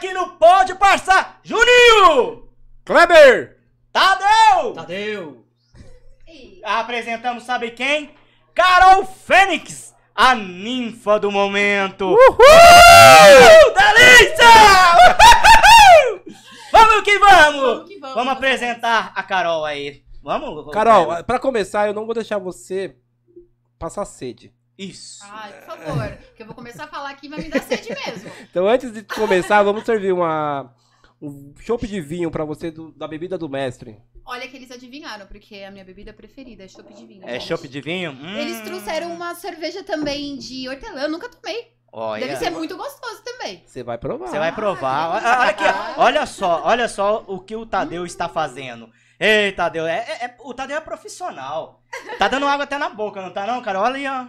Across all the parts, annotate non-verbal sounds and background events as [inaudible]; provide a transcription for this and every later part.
aqui no Pode Parça, Juninho! Kleber! Tadeu! Tadeu! Apresentamos, sabe quem? Carol Fênix, a ninfa do momento! Uhul! Uh, delícia! Uhul! Vamos que vamos! Vamos que vamos, Vamos apresentar a Carol aí. Vamos? Carol, pra começar, eu não vou deixar você passar sede. Isso. Ai, por favor. Porque eu vou começar a falar aqui e vai me dar sede mesmo. [laughs] Então, antes de começar, vamos servir uma um chopp de vinho pra você do- da bebida do mestre. Olha que eles adivinharam, porque a minha bebida preferida é chopp de vinho. É gente. chopp de vinho? Hum. Eles trouxeram uma cerveja também de hortelã, eu nunca tomei. Olha. Deve ser muito gostoso também. Você vai provar. Você vai provar. Ah, Olha, aqui, ah. olha só, olha só o que o Tadeu está fazendo. Ei, Tadeu, é, é- é- o Tadeu é profissional. Tá dando água até na boca, não tá não, cara? Olha aí, ó.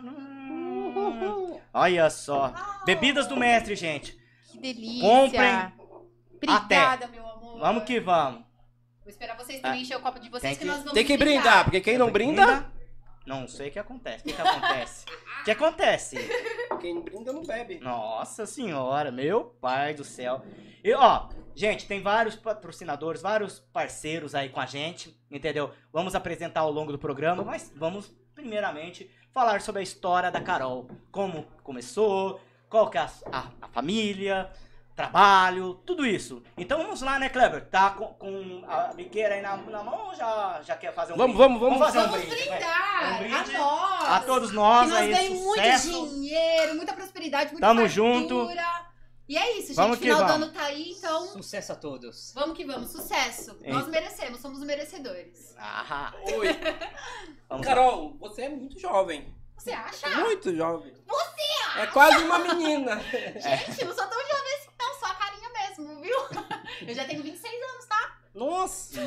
Hum, [laughs] Olha só. Bebidas do mestre, gente. Que delícia. Comprem Obrigada, meu amor. Vamos que vamos. Vou esperar vocês também encher o copo de vocês Tem que, que- nós vamos Tem que brindar, porque quem não brinda, Não sei o que acontece. O que, que acontece? O que acontece? quem brinda não bebe. Nossa senhora, meu pai do céu. E ó, gente, tem vários patrocinadores, vários parceiros aí com a gente, entendeu? Vamos apresentar ao longo do programa, mas vamos primeiramente falar sobre a história da Carol. Como começou, qual que é a, a- a família, trabalho, tudo isso. Então vamos lá, né, Kleber? Tá com, com a biqueira aí na, na mão ou já, já quer fazer um Vamos, brinde? vamos, vamos. fazer um Vamos brinde, vai. brindar Um brinde a nós. A todos nós que nós aí, ganhamos muito sucesso. dinheiro, muita prosperidade, muita Tamo fartura. junto. E é isso, gente. Vamos que Final do vamos. ano tá aí, então Sucesso a todos! vamos que vamos. Sucesso. Hein? Nós merecemos, somos merecedores. Ah, Oi. [laughs] vamos lá. Carol, você é muito jovem. Você acha? Muito jovem. Você É quase uma menina. [laughs] Gente, não sou tão jovem assim, não. Só a carinha mesmo, viu? [laughs] Eu já tenho 26 anos, tá? Nossa.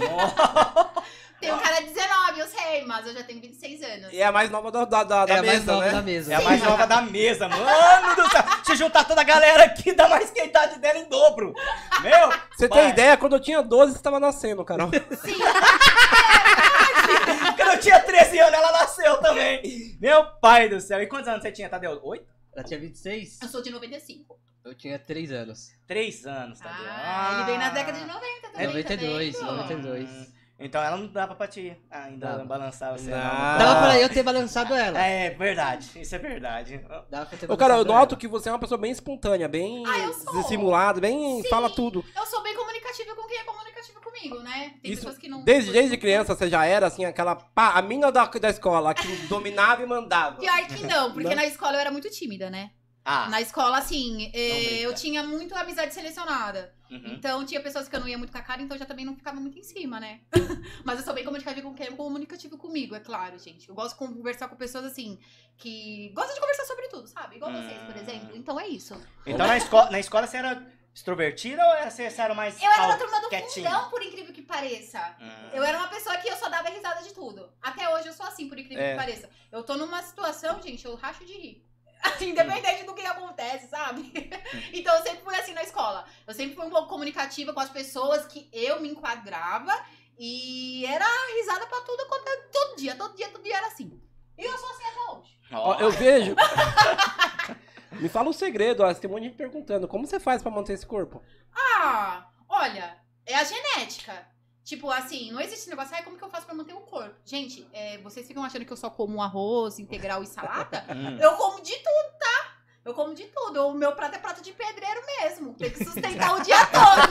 Tenho cara de 19, eu sei, mas eu já tenho 26 anos. E é a mais nova da, da, da, da é a mais mesa, nova né? da mesa. É a mais nova da mesa, mano do céu. Se juntar toda a galera aqui, dá mais que a idade dela em dobro. Meu, Você tem ideia? Quando eu tinha 12, você tava nascendo, Carol. Sim, [laughs] quando eu tinha 13 anos, ela nasceu também. Meu pai do céu. E quantos anos você tinha, Tadeu? Oito? Ela tinha 26, eu sou de 95. eu tinha 3 anos. Três anos, Tadeu. Ah, ele veio na década de 90 também. É 92, tá vendo? 92. Hum, Então ela não dava pra te ainda Dava. balançar você, Não. não. Dava pra eu ter balançado ela. É verdade, isso é verdade. Dava pra ter Ô, Carol, eu noto que você é uma pessoa bem espontânea, bem Ah, dissimulada, bem Sim. fala tudo. Eu sou bem comunicativa com quem é comunicativo comigo, né? Tem Isso, pessoas que não. Desde, desde criança você já era assim, aquela pá, a mina da, da escola, que [laughs] dominava e mandava. Pior que não, porque Não? na escola eu era muito tímida, né? Ah, Na escola, assim, eh, eu tinha muito amizade selecionada. uhum. Então tinha pessoas que eu não ia muito com a cara, então eu já também não ficava muito em cima, né? [laughs] Mas eu sou bem comunicativa com quem é comunicativo comigo, é claro, gente. Eu gosto de conversar com pessoas assim, que gostam de conversar sobre tudo, sabe? Igual vocês, por Hum. exemplo. Então é isso. Então na escola, na escola você era extrovertida ou era- você, era mais Eu era da turma do quietinha? fundão, por incrível que pareça. Hum. Eu era uma pessoa que eu só dava risada de tudo. Até hoje eu sou assim, por incrível É. que pareça. Eu tô numa situação, gente, eu racho de rir. Independente do que acontece, sabe? [laughs] então eu sempre fui assim na escola. Eu sempre fui um pouco comunicativa com as pessoas que eu me enquadrava. E era risada pra tudo, quanto é- todo dia, todo dia, todo dia era assim. E eu sou assim até hoje. Ó, eu vejo. [laughs] Me fala um segredo, ó, tem um monte de gente perguntando. Como você faz pra manter esse corpo? Ah, olha, é a genética. Tipo, assim, não existe negócio, ah, como que eu faço pra manter o corpo? Gente, é, vocês ficam achando que eu só como arroz, integral e salada? [laughs] Hum. Eu como de tudo, tá? Eu como de tudo. O meu prato é prato de pedreiro mesmo. Tem que sustentar o dia todo.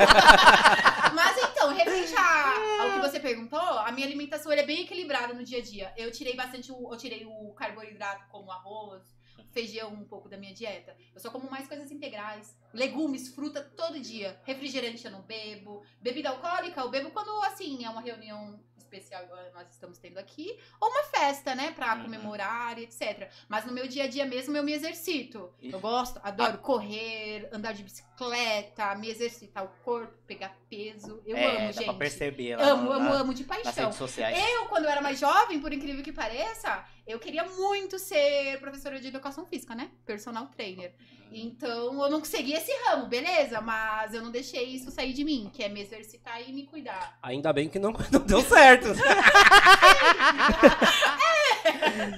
[laughs] Mas então, referente ao que você perguntou, a minha alimentação é bem equilibrada no dia a dia. Eu tirei bastante, o, eu tirei o carboidrato como arroz, feijão um pouco da minha dieta. Eu só como mais coisas integrais. Legumes, fruta todo dia. Refrigerante eu não bebo. Bebida alcoólica eu bebo quando, assim, é uma reunião especial igual nós estamos tendo aqui. Ou uma festa, né, pra Uhum. comemorar, etc. Mas no meu dia a dia mesmo eu me exercito. Eu gosto, adoro correr, andar de bicicleta, me exercitar o corpo, pegar peso. Eu é, amo, dá gente. pra perceber Amo, no- amo, na- amo de paixão. Eu, quando eu era mais jovem, por incrível que pareça, eu queria muito ser professora de educação física, né? Personal trainer. Então, eu não segui esse ramo, beleza? Mas eu não deixei isso sair de mim, que é me exercitar e me cuidar. Ainda bem que não, [laughs] não deu certo. [laughs]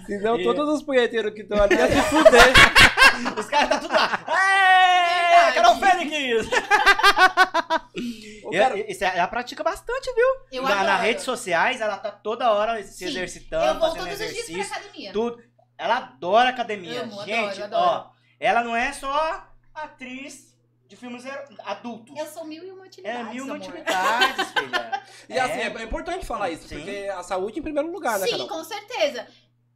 Senão E- todos os punheteiros que estão ali iam se fuder. [laughs] Os caras tá tudo lá. Niquis? Ô, [laughs] E- cara, e- Isso é- ela pratica bastante, viu? Eu na, adoro. nas redes sociais, ela tá toda hora se Sim, exercitando, Eu vou fazendo todos os dias exercício, pra academia. tudo. Ela adora academia. Amo, adoro, Gente, adoro. ó, ela não é só atriz de filmes er- adultos. Eu sou mil e uma É utilidades, mil amor. utilidades, filha. E assim, É. é, é importante falar isso, Sim. porque a saúde em primeiro lugar, né, Sim, Carol? com certeza.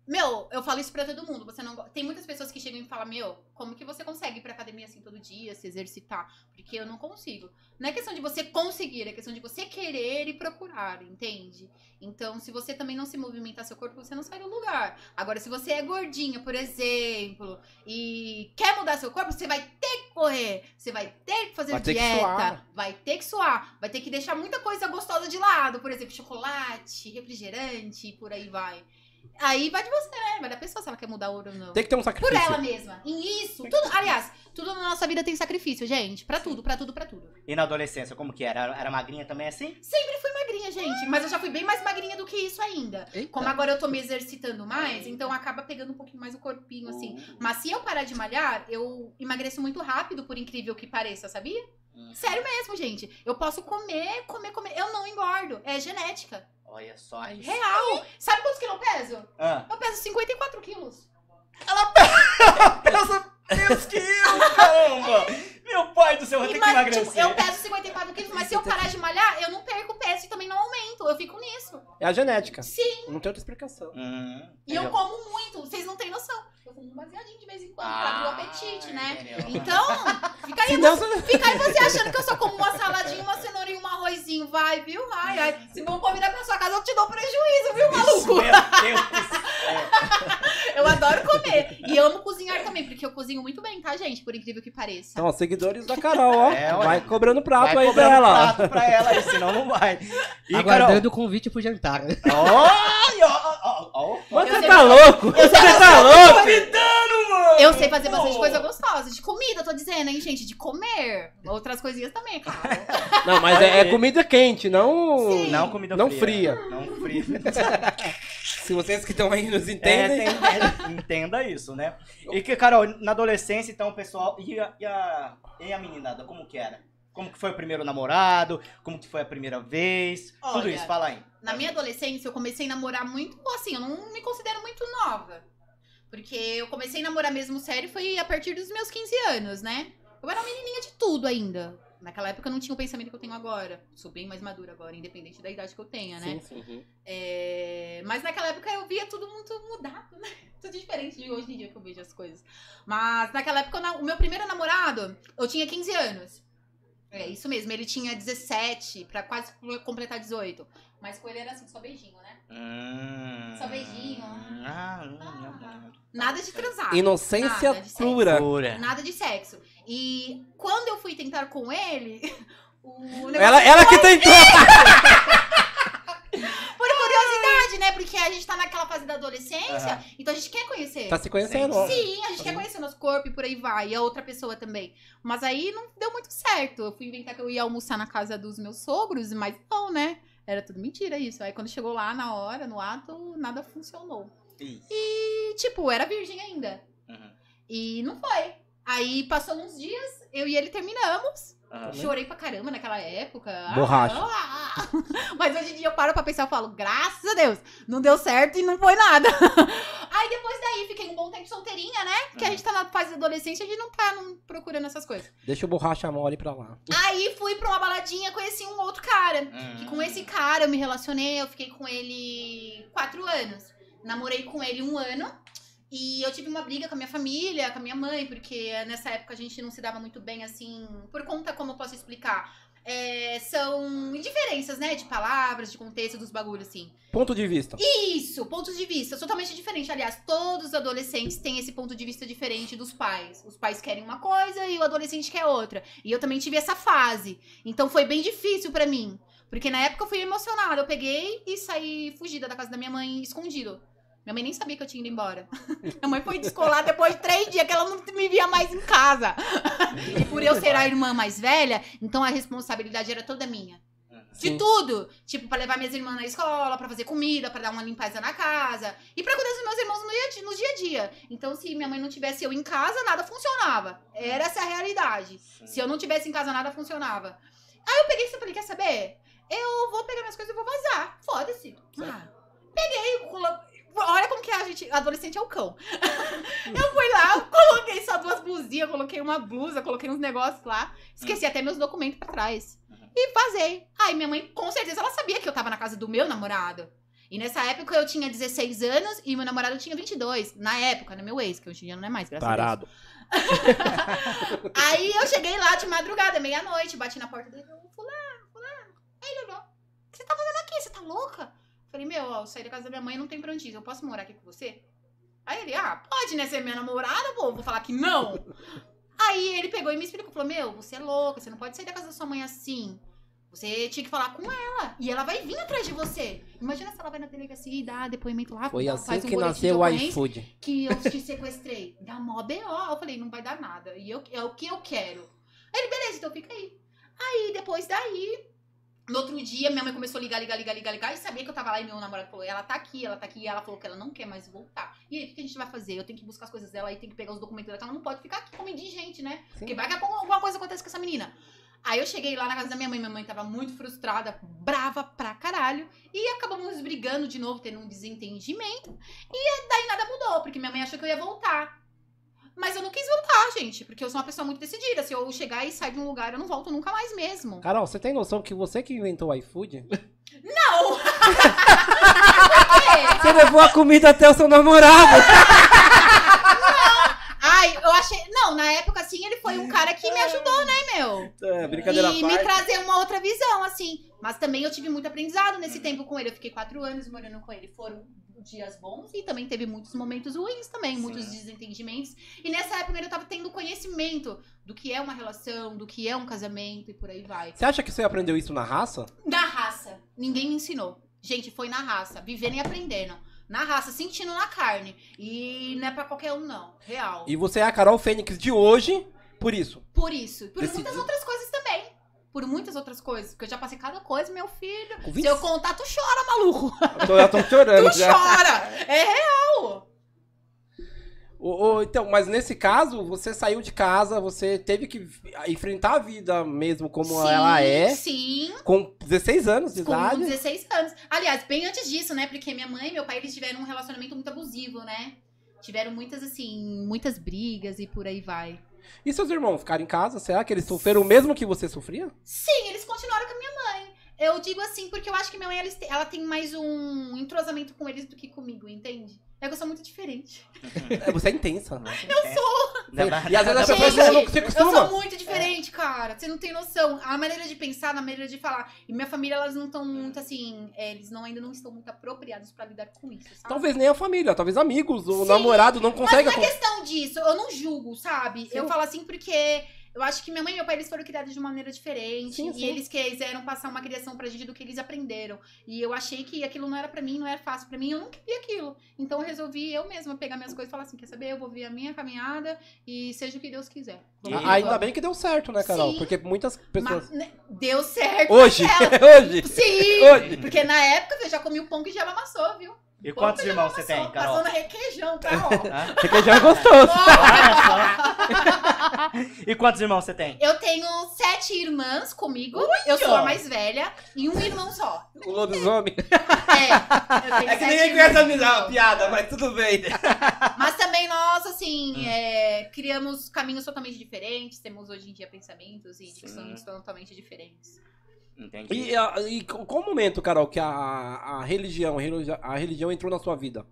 Meu, eu falo isso pra todo mundo. Você não Tem muitas pessoas que chegam e falam, meu, como que você consegue ir pra academia assim todo dia, se exercitar? Porque eu não consigo. Não é questão de você conseguir, é questão de você querer e procurar, entende? Então, se você também não se movimentar seu corpo, você não sai do lugar. Agora, se você é gordinha, por exemplo, e quer mudar seu corpo, você vai ter que correr, você vai ter que fazer Vai ter que dieta, suar. vai ter que suar, vai ter que deixar muita coisa gostosa de lado, por exemplo, chocolate, refrigerante, e por aí vai. Aí vai de você, né? Vai da pessoa se ela quer mudar ou não. Tem que ter um Por sacrifício. ela mesma. E isso, tudo, aliás, tudo na nossa vida tem sacrifício, gente. Pra tudo, pra tudo, pra tudo. E na adolescência, como que era? Era magrinha também assim? Sempre fui magrinha, gente. Mas eu já fui bem mais magrinha do que isso ainda. Eita. Como agora eu tô me exercitando mais, então acaba pegando um pouquinho mais o corpinho, assim. Mas se eu parar de malhar, eu emagreço muito rápido, por incrível que pareça, sabia? Sério mesmo, gente. Eu posso comer, comer, comer. Eu não engordo. É genética. Olha só isso. Real. Sabe quantos quilos eu peso? Ah. Eu peso 54 quilos. [laughs] Pensa, Deus que eu, caramba! Meu pai do céu, eu vou ter que emagrecer. tipo, eu peso 54 quilos, mas se eu parar de malhar, eu não perco peso e também não aumento. Eu fico nisso. É a genética. Sim. Não tem outra explicação. Hum, E eu entendeu? como muito. Vocês não têm noção. Eu como um baseadinho de vez em quando pra abrir o Ah, apetite, né? entendeu? Então, fica aí, não, você- fica aí você achando que eu só como uma saladinha, uma cenoura e um arrozinho. Vai, viu? Ai, ai. Se vão convidar pra sua casa, eu te dou prejuízo, viu, maluco? Meu Deus do céu. Eu adoro comer. E amo cozinhar também, porque eu cozinho muito bem, tá, gente? Por incrível que pareça. Então, ó, seguidores da Carol, ó. [laughs] É, ué. vai cobrando prato Vai aí cobrando dela. prato pra ela aí, senão não vai. E, Aguardando o convite pro jantar. Carol... Olha, ó, ó, você tá louco? Você tá louco? Convidando, mano! Eu sei fazer bastante Pô. coisa gostosa. De comida, eu tô dizendo, hein, gente? De comer. Outras coisinhas também, é claro. [laughs] Não, mas é, é comida quente, não. Sim. Não comida Não fria. fria. Não fria. [laughs] Se vocês que estão aí nos É, entendem. tem- entenda isso, né? E que, Carol, na adolescência, então, o pessoal. E a, e a, e a meninada, como que era? Como que foi o primeiro namorado? Como que foi a primeira vez? Tudo Olha, isso, fala aí. Na minha adolescência, eu comecei a namorar muito, assim, eu não me considero muito nova. Porque eu comecei a namorar mesmo sério foi a partir dos meus 15 anos, né? Eu era uma menininha de tudo ainda. Naquela época eu não tinha o pensamento que eu tenho agora. Sou bem mais madura agora, independente da idade que eu tenha, né? Sim, sim. É, Mas naquela época eu via tudo muito mudado, né? [laughs] Tudo diferente de hoje em dia que eu vejo as coisas. Mas naquela época, eu o meu primeiro namorado, eu tinha 15 anos. É isso mesmo, ele tinha 17, pra quase completar 18. Mas com ele era assim, só beijinho? Hum. Só beijinho. Ah, Nada de transar. Inocência Nada de pura. Pura. Nada de sexo. E quando eu fui tentar com ele, [laughs] o Ela, ela que tentou. [laughs] por curiosidade, né? Porque a gente tá naquela fase da adolescência, Aham. então a gente quer conhecer. Tá se conhecendo. Sim, a gente quer conhecer nosso corpo e por aí vai. E a outra pessoa também. Mas aí não deu muito certo. Eu fui inventar que eu ia almoçar na casa dos meus sogros, mas não, né? Era tudo mentira isso. Aí quando chegou lá na hora, no ato, nada funcionou. Ih. E, tipo, era virgem ainda. Uhum. E não foi. Aí passou uns dias, eu e ele terminamos. Chorei pra caramba naquela época. Ah, Borracha. ah. [laughs] Mas hoje em dia eu paro pra pensar e falo, graças a Deus, não deu certo e não foi nada. [laughs] Aí depois daí fiquei um bom tempo solteirinha, né? Porque a gente tá na fase da adolescência, a gente não tá não, procurando essas coisas. Deixa o borracha mole pra lá. Aí fui pra uma baladinha, conheci um outro cara. Hum. Que com esse cara eu me relacionei, eu fiquei com ele quatro anos. Namorei com ele um ano. E eu tive uma briga com a minha família, com a minha mãe, porque nessa época a gente não se dava muito bem, assim, por conta, como eu posso explicar? É, são diferenças, né? De palavras, de contexto, dos bagulhos, assim. Ponto de vista. Isso, pontos de vista totalmente diferentes. Aliás, todos os adolescentes têm esse ponto de vista diferente dos pais. Os pais querem uma coisa e o adolescente quer outra. E eu também tive essa fase. Então foi bem difícil pra mim. Porque na época eu fui emocionada. Eu peguei e saí fugida da casa da minha mãe escondido. Minha mãe nem sabia que eu tinha ido embora. [laughs] Minha mãe foi descolar depois de três dias que ela não me via mais em casa. E por eu ser a irmã mais velha, então a responsabilidade era toda minha. De Sim. tudo. Tipo, pra levar minhas irmãs na escola, pra fazer comida, pra dar uma limpeza na casa. E pra cuidar dos meus irmãos no dia, a dia- no dia a dia. Então, se minha mãe não tivesse eu em casa, nada funcionava. Era essa a realidade. Se eu não tivesse em casa, nada funcionava. Aí eu peguei e falei, quer saber? Eu vou pegar minhas coisas e vou vazar. Foda-se. Ah, peguei, olha como que a gente, adolescente é o cão. [laughs] eu fui lá, coloquei só duas blusinhas, coloquei uma blusa, coloquei uns negócios lá. Esqueci até meus documentos pra trás. E vazei. Aí minha mãe, com certeza, ela sabia que eu tava na casa do meu namorado. E nessa época eu tinha 16 anos e meu namorado tinha 22. Na época, no meu ex, que hoje em dia não é mais, graças a Deus. [laughs] Aí eu cheguei lá de madrugada, meia-noite, bati na porta dele, fulano, fulano. Aí ele olhou, o que você tá fazendo aqui? Você tá louca? Falei, meu, ó, eu saí da casa da minha mãe, não tem pra onde ir, eu posso morar aqui com você? Aí ele, ah, pode, né, ser minha namorada, pô, vou falar que não. [laughs] Aí ele pegou e me explicou, falou, meu, você é louca, você não pode sair da casa da sua mãe assim. Você tinha que falar com ela, e ela vai vir atrás de você. Imagina se ela vai na delegacia e dá depoimento lá, Foi faz assim um que nasceu o iFood. que eu te [laughs] sequestrei. Dá mó B.O. Eu falei, não vai dar nada. E eu, é o que eu quero. Aí ele, beleza, então fica aí. Aí, depois daí, no outro dia, minha mãe começou a ligar, ligar, ligar, ligar, ligar. E sabia que eu tava lá e meu namorado falou, ela tá aqui, ela tá aqui. E ela falou que ela não quer mais voltar. E aí, o que a gente vai fazer? Eu tenho que buscar as coisas dela, aí tem que pegar os documentos dela. que Ela não pode ficar aqui como indigente, né? Porque vai que alguma coisa acontece com essa menina. Aí eu cheguei lá na casa da minha mãe, minha mãe tava muito frustrada, brava pra caralho. E acabamos brigando de novo, tendo um desentendimento. E daí nada mudou, porque minha mãe achou que eu ia voltar. Mas eu não quis voltar, gente, porque eu sou uma pessoa muito decidida. Se eu chegar e sair de um lugar, eu não volto nunca mais mesmo. Carol, você tem noção que você que inventou o iFood? [laughs] Não! [laughs] Você levou a comida até o seu namorado. Ai, eu achei. Não, na época, assim, ele foi um cara que me ajudou, né, meu? É, brincadeira e à me parte. trazer uma outra visão, assim. Mas também eu tive muito aprendizado nesse tempo com ele. Eu fiquei quatro anos morando com ele. Foram dias bons e também teve muitos momentos ruins também, Sim. muitos desentendimentos. E nessa época eu tava tendo conhecimento do que é uma relação, do que é um casamento e por aí vai. Você acha que você aprendeu isso na raça? Na raça. Ninguém me ensinou. Gente, foi na raça. Vivendo e aprendendo. Na raça, sentindo na carne. E não é pra qualquer um, não. Real. E você é a Carol Fênix de hoje, por isso. Por isso. Por Decidi- muitas outras coisas também. Por muitas outras coisas. Porque eu já passei cada coisa, meu filho. Com Se eu contar, tu chora, maluco. Eu tô, eu tô chorando Tu já. chora. É real. Ô, ô, então, mas nesse caso, você saiu de casa, você teve que enfrentar a vida mesmo como sim, ela é, Sim. com 16 anos de Com idade. 16 16 anos. Aliás, bem antes disso, né? Porque minha mãe e meu pai, eles tiveram um relacionamento muito abusivo, né? Tiveram muitas, assim, muitas brigas e por aí vai. E seus irmãos ficaram em casa? Será que eles sofreram o mesmo que você sofria? Sim, eles continuaram com a minha mãe. Eu digo assim porque eu acho que minha mãe ela, tem mais um entrosamento com eles do que comigo, entende? É que eu sou muito diferente. É, você é intensa. [laughs] Eu sou. E às vezes as Gente, pessoas não se eu acostumam. sou muito diferente, cara. Você não tem noção. A maneira de pensar, a maneira de falar. E minha família, elas não estão muito assim. é, eles não, ainda não estão muito apropriados pra lidar com isso, sabe? Talvez nem a família, talvez amigos, o Sim, namorado não Mas consegue. não é questão disso, eu não julgo, sabe? Sim. Eu falo assim porque eu acho que minha mãe e meu pai eles foram criados de uma maneira diferente Sim, e sim. eles quiseram passar uma criação pra gente do que eles aprenderam. E eu achei que aquilo não era pra mim, não era fácil pra mim, eu não queria aquilo. Então eu resolvi eu mesma pegar minhas coisas e falar assim, quer saber? Eu vou ver a minha caminhada e seja o que Deus quiser. E- Ainda bem que deu certo, né, Carol? Sim. Porque muitas pessoas. Mas, né, deu certo. Hoje! [laughs] Hoje! Sim! Hoje! Porque na época eu já comi o pão que já amassou, viu? E quantos irmãos você tem, Carol? Passando requeijão, tá? Ó. Hã? [laughs] Já é gostoso. [laughs] E quantos irmãos você tem? Eu tenho sete irmãs comigo. eu sou a mais velha. E um irmão só. O lobisomem. É. Eu tenho [laughs] É que sete ninguém irmãos. conhece a piada, mas tudo bem. Mas também nós, assim, Hum. é, criamos caminhos totalmente diferentes. Temos hoje em dia pensamentos e dicções totalmente diferentes. Entendi. E, a- e qual o momento, Carol, que a, a religião, a religi- a religião entrou na sua vida?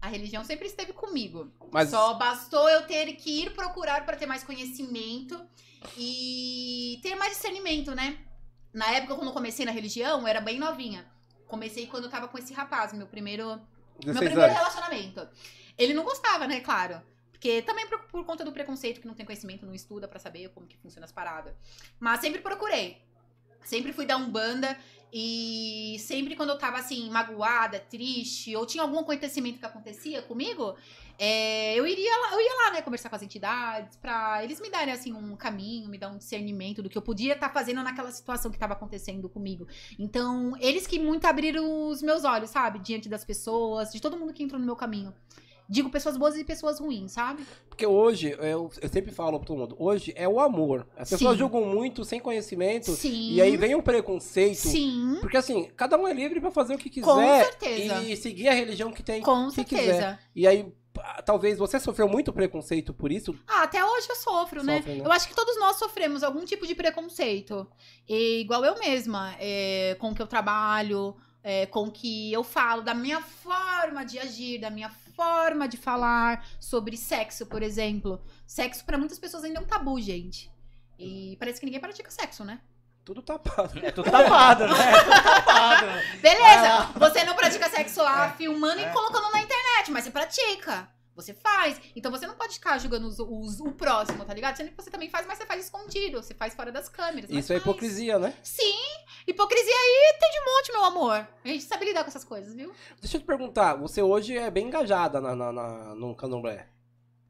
A religião sempre esteve comigo. Mas Só bastou eu ter que ir procurar para ter mais conhecimento e ter mais discernimento, né? Na época, quando eu comecei na religião, eu era bem novinha. Comecei quando eu tava com esse rapaz, meu primeiro, meu 16 primeiro anos. relacionamento. Ele não gostava, né, claro. Porque também por, por conta do preconceito, que não tem conhecimento, não estuda pra saber como que funciona as paradas. Mas sempre procurei. Sempre fui da Umbanda. E sempre quando eu tava assim, magoada, triste, ou tinha algum acontecimento que acontecia comigo, é, eu iria eu ia lá, né, conversar com as entidades, pra eles me darem assim um caminho, me dar um discernimento do que eu podia estar fazendo naquela situação que tava acontecendo comigo. Então, eles que muito abriram os meus olhos, sabe? Diante das pessoas, de todo mundo que entrou no meu caminho. Digo pessoas boas e pessoas ruins, sabe? Porque hoje, eu, eu sempre falo pra todo mundo, hoje é o amor. As pessoas Sim. julgam muito sem conhecimento. Sim. E aí vem um preconceito. Sim. Porque assim, cada um é livre pra fazer o que quiser. Com certeza. E seguir a religião que tem. Com que certeza. quiser. E aí, ah, talvez você sofreu muito preconceito por isso. Ah, até hoje eu sofro, né? Sofre, né? Eu acho que todos nós sofremos algum tipo de preconceito. E, igual eu mesma, é, com o que eu trabalho, é, com o que eu falo, da minha forma de agir, da minha forma de falar sobre sexo, por exemplo. Sexo pra muitas pessoas ainda é um tabu, gente. E parece que ninguém pratica sexo, né? Tudo tapado. É tudo tapado, né? É tudo tapado. Beleza, Ah. você não pratica sexo lá É, filmando é. e colocando na internet, mas você pratica. Você faz. Então você não pode ficar julgando os- os- o próximo, tá ligado? Sendo que você também faz, mas você faz escondido. Você faz fora das câmeras. Isso é faz. hipocrisia, né? Sim, hipocrisia aí tem de monte, meu amor. A gente sabe lidar com essas coisas, viu? Deixa eu te perguntar, você hoje é bem engajada na, na, na- no candomblé.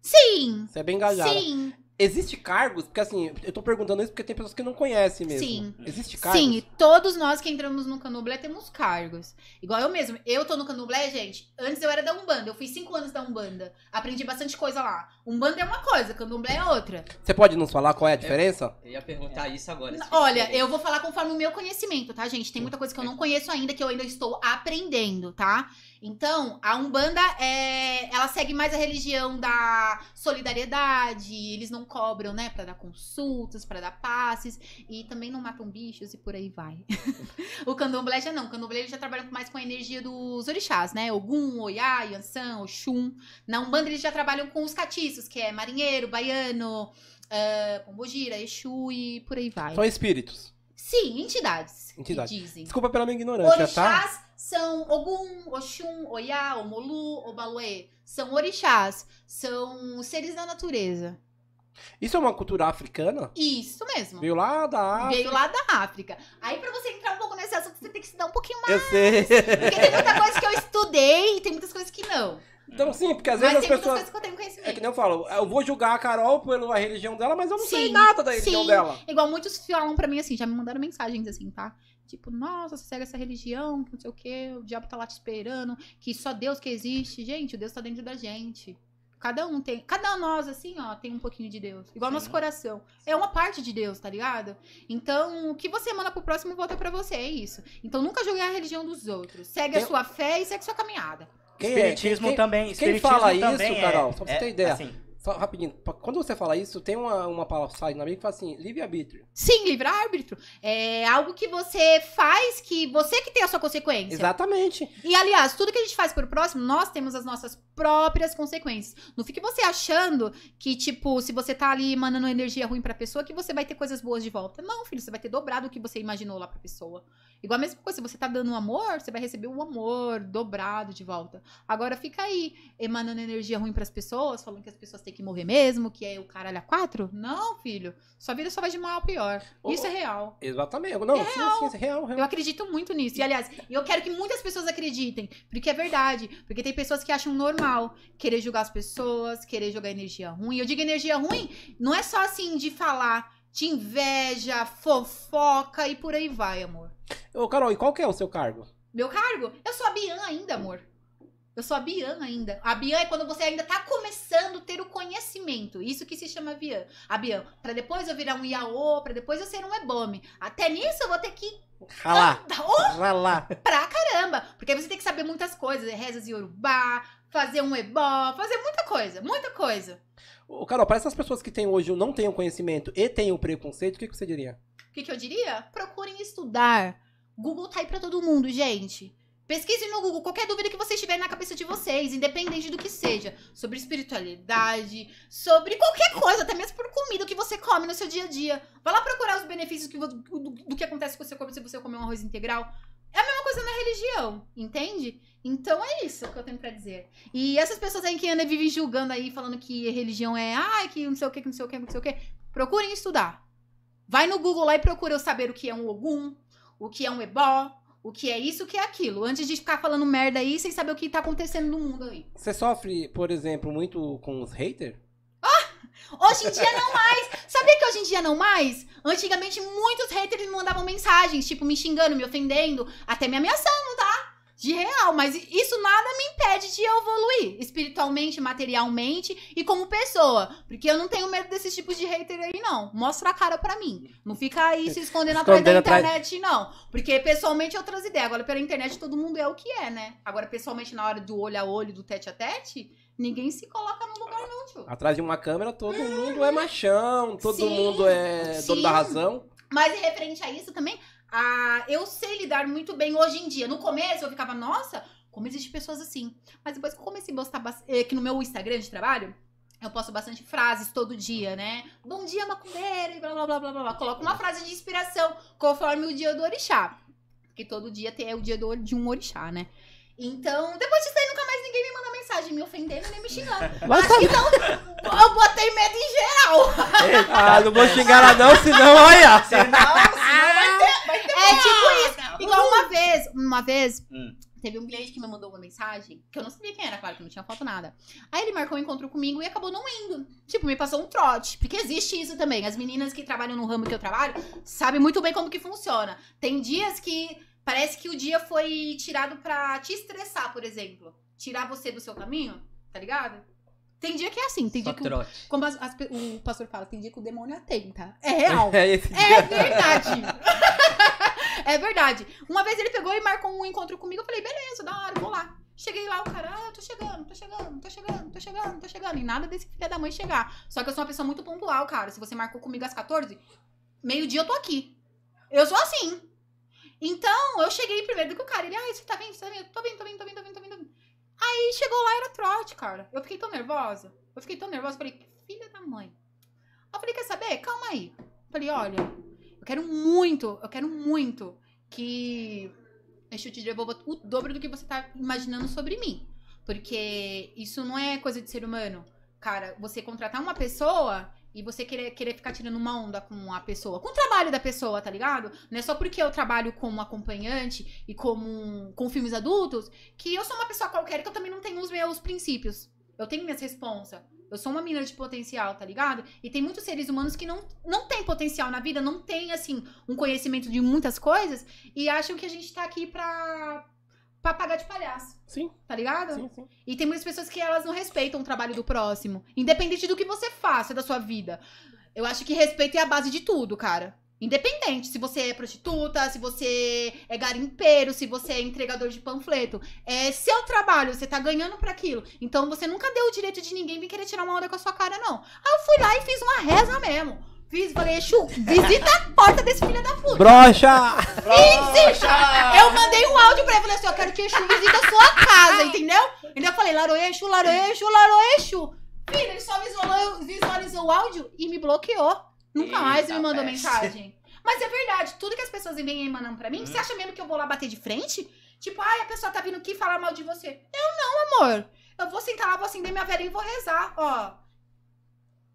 Sim, Você é bem engajada. sim, Existe cargos? Porque assim, eu tô perguntando isso porque tem pessoas que não conhecem mesmo. Sim. Existe cargos? sim. Todos nós que entramos no candomblé temos cargos. Igual eu mesmo. Eu tô no candomblé, gente. Antes eu era da Umbanda. Eu fiz cinco anos da Umbanda. Aprendi bastante coisa lá. Umbanda é uma coisa, candomblé é outra. Você pode nos falar qual é a diferença? Eu ia perguntar isso agora. Olha, eu vou falar conforme o meu conhecimento, tá, gente? Tem muita coisa que eu não conheço ainda, que eu ainda estou aprendendo, tá? Então, a Umbanda, é, ela segue mais a religião da solidariedade, eles não cobram, né, pra dar consultas, pra dar passes, e também não matam bichos e por aí vai. [laughs] o candomblé já não, o candomblé eles já trabalham mais com a energia dos orixás, né? Ogum, Oiá, Yansan, Oxum. Na Umbanda eles já trabalham com os catiços, que é marinheiro, baiano, uh, pombogira, Exu e por aí vai. São espíritos. Sim, entidades. Entidades. dizem. Desculpa pela minha ignorância, tá? São Ogum, Oxum, Oiá, Omolu, Obaluê. São orixás. São seres da natureza. Isso é uma cultura africana? Isso mesmo. Veio lá da África. Veio lá da África. Aí, pra você entrar um pouco nesse assunto, você tem que estudar um pouquinho mais. Eu sei. Porque tem muita coisa que eu estudei e tem muitas coisas que não. Então, sim, porque às Mas vezes tem as muitas pessoas. coisas que eu tenho É conhecimento. que nem eu falo, eu vou julgar a Carol pela religião dela, mas eu não sei Sim, nada da religião sim. dela. Igual muitos falam pra mim assim, já me mandaram mensagens assim, tá? Tipo, nossa, você segue essa religião, que não sei o quê, o diabo tá lá te esperando, que só Deus que existe. Gente, o Deus tá dentro da gente. Cada um tem. Cada um nós, assim, ó, tem um pouquinho de Deus. Igual Sim. nosso coração. É uma parte de Deus, tá ligado? Então, o que você manda pro próximo volta pra você, é isso. Então, nunca julgue a religião dos outros. Segue Tem- a sua fé e segue a sua caminhada. Quem é? Espiritismo Quem- também. quem espiritismo fala também isso, é- Carol? Só pra você é, ter ideia. assim, Só rapidinho, quando você fala isso, tem uma, uma passagem na Bíblia que fala assim, livre-arbítrio. Sim, livre-árbitro. É algo que você faz que você que tem a sua consequência. Exatamente. E, aliás, tudo que a gente faz pro próximo, nós temos as nossas próprias consequências. Não fique você achando que, tipo, se você tá ali mandando energia ruim pra pessoa, que você vai ter coisas boas de volta. Não, filho, você vai ter dobrado o que você imaginou lá pra pessoa. Igual a mesma coisa, se você tá dando um amor, você vai receber um amor dobrado de volta. Agora fica aí, emanando energia ruim pras pessoas, falando que as pessoas têm que morrer mesmo, que é o caralho a quatro. Não, filho. Sua vida só vai de mal a pior. Isso é real. Exatamente. Não, sim, sim, sim, real, real. Eu acredito muito nisso. E, aliás, eu quero que muitas pessoas acreditem. Porque é verdade. Porque tem pessoas que acham normal querer julgar as pessoas, querer jogar energia ruim. Eu digo energia ruim, não é só assim de falar de inveja, fofoca e por aí vai, amor. Ô, Carol, e qual que é o seu cargo? Meu cargo? Eu sou a Bian ainda, amor. Eu sou a Bian ainda. A Bian é quando você ainda tá começando a ter o conhecimento. Isso que se chama Bian. A Bian, pra depois eu virar um Iaô, pra depois eu ser um Ebome. Até nisso eu vou ter que Ralá. Oh, Ralá. pra caramba. Porque você tem que saber muitas coisas. Rezas Yorubá, fazer um ebó, fazer muita coisa, muita coisa. Ô, Carol, para essas pessoas que têm hoje não têm o conhecimento e têm o preconceito, o que, que você diria? O que, que eu diria? Procurem estudar. Google tá aí pra todo mundo, gente. Pesquisem no Google qualquer dúvida que vocês tiverem na cabeça de vocês, independente do que seja. Sobre espiritualidade, sobre qualquer coisa, até mesmo por comida que você come no seu dia a dia. Vai lá procurar os benefícios que do, do que acontece com você come se você comer um arroz integral. É a mesma coisa na religião, entende? Então é isso que eu tenho pra dizer. E essas pessoas aí que andam e vivem julgando aí, falando que religião é, ai, que não sei o que, que não sei o que, não sei o que. Procurem estudar. Vai no Google lá e procura saber o que é um Ogum, o que é um Ebó, o que é isso, o que é aquilo. Antes de ficar falando merda aí sem saber o que tá acontecendo no mundo aí. Você sofre, por exemplo, muito com os haters? Hoje em dia não mais. Sabia que hoje em dia não mais? Antigamente muitos haters me mandavam mensagens, tipo, me xingando, me ofendendo, até me ameaçando, tá? De real, mas isso nada me impede de eu evoluir espiritualmente, materialmente e como pessoa. Porque eu não tenho medo desses tipos de hater aí, não. Mostra a cara pra mim. Não fica aí se escondendo atrás da Escondendo atrás- internet, não. Porque pessoalmente é outras ideias. Agora, pela internet, todo mundo é o que é, né? Agora, pessoalmente, na hora do olho a olho, do tete a tete, ninguém se coloca no lugar, não, tio. Atrás de uma câmera, todo mundo é machão, todo Sim, mundo é dono sim. da razão. Mas referente a isso também, ah, eu sei lidar muito bem hoje em dia. No começo eu ficava, nossa, como existe pessoas assim. Mas depois que eu comecei a postar eh, que no meu Instagram de trabalho, eu posto bastante frases todo dia, né? Bom dia, macumbeira, e blá blá blá blá blá. Coloco uma frase de inspiração conforme o dia do orixá. Porque todo dia tem é o dia do, de um orixá, né? Então, depois disso aí, nunca mais ninguém me ofendendo nem me xingando. Mas Acho que então, eu botei medo em geral. Ah, não vou xingar ela não, senão, olha. Senão, senão vai ter, vai ter É tipo isso. Igual uma vez, uma vez, Hum. teve um cliente que me mandou uma mensagem, que eu não sabia quem era, claro, que não tinha foto nada. Aí ele marcou um encontro comigo e acabou não indo. Tipo, me passou um trote. Porque existe isso também. As meninas que trabalham no ramo que eu trabalho sabem muito bem como que funciona. Tem dias que parece que o dia foi tirado pra te estressar, por exemplo. Tirar você do seu caminho, tá ligado? Tem dia que é assim, tem Só dia que o, como as- as o pastor fala, tem dia que o demônio atenta. É [laughs] real. É esse É verdade. [laughs] é verdade. Uma vez ele pegou e marcou um encontro comigo. Eu falei, beleza, da hora, vou lá. Cheguei lá, o cara, ah, tô chegando, tô chegando, tô chegando, tô chegando, tô chegando. E nada desse filho da mãe chegar. Só que eu sou uma pessoa muito pontual, cara. Se você marcou comigo às 14, meio-dia eu tô aqui. Eu sou assim. Então, eu cheguei primeiro do que o cara. Ele, ai, você tá vindo, você tá vindo? Tô vindo, tô vindo, tô vindo, tô vindo, tô vindo. Aí chegou lá, era trote, cara. Eu fiquei tão nervosa. Eu fiquei tão nervosa. Falei, filha da mãe. Eu falei, quer saber? Calma aí. Falei, olha, eu quero muito, eu quero muito que Exu te devolva o dobro do que você tá imaginando sobre mim. Porque isso não é coisa de ser humano. Cara, você contratar uma pessoa e você querer, querer ficar tirando uma onda com a pessoa, com o trabalho da pessoa, tá ligado? Não é só porque eu trabalho como acompanhante e como com filmes adultos que eu sou uma pessoa qualquer que eu também não tenho os meus princípios. Eu tenho minhas responsas. Eu sou uma mina de potencial, tá ligado? E tem muitos seres humanos que não, não têm potencial na vida, não têm, assim, um conhecimento de muitas coisas e acham que a gente tá aqui pra, pra pagar de palhaço, Sim, tá ligado? sim, sim. E tem muitas pessoas que elas não respeitam o trabalho do próximo, independente do que você faça da sua vida. Eu acho que respeito é a base de tudo, cara. Independente se você é prostituta, se você é garimpeiro, se você é entregador de panfleto. É seu trabalho, você tá ganhando pra aquilo. Então você nunca deu o direito de ninguém vir querer tirar uma onda com a sua cara, não. Aí eu fui lá e fiz uma reza mesmo. Fiz, falei, Exu, visita a porta desse filho da puta. Brocha! Eu mandei um áudio pra ele, falei assim, eu quero que Exu visite a sua casa, entendeu? Ainda falei, Laroexu, Laroexu, Laroexu. Filho, ele só visualizou, visualizou o áudio e me bloqueou. Nunca Eita, mais me mandou peste. mensagem. Mas é verdade, tudo que as pessoas vêm aí mandando pra mim, Hum. você acha mesmo que eu vou lá bater de frente? Tipo, ai, a pessoa tá vindo aqui falar mal de você. Eu não, amor. Eu vou sentar lá, vou acender minha velha e vou rezar, ó.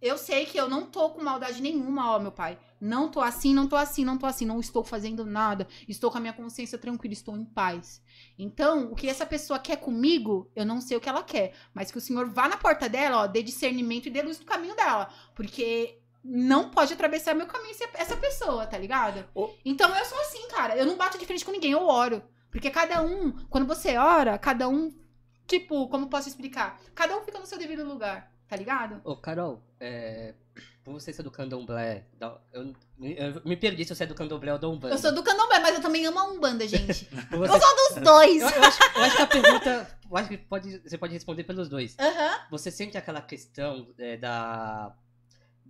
Eu sei que eu não tô com maldade nenhuma, ó, meu pai. Não tô assim, não tô assim, não tô assim, não estou fazendo nada. Estou com a minha consciência tranquila, estou em paz. Então, o que essa pessoa quer comigo, eu não sei o que ela quer. Mas que o senhor vá na porta dela, ó, dê discernimento e dê luz no caminho dela. Porque não pode atravessar meu caminho essa pessoa, tá ligado? Ô. Então eu sou assim, cara. Eu não bato de frente com ninguém, eu oro. Porque cada um, quando você ora, cada um, tipo, como posso explicar? Cada um fica no seu devido lugar, tá ligado? Ô, Carol, é, por você ser do candomblé, eu, eu me perdi se você é do candomblé ou da Umbanda. Eu sou do candomblé, mas eu também amo a Umbanda, gente. [laughs] Por Eu você- sou dos dois. eu, eu acho, eu acho que a pergunta, eu acho que pode, você pode responder pelos dois. Aham. Você sente aquela questão é, da,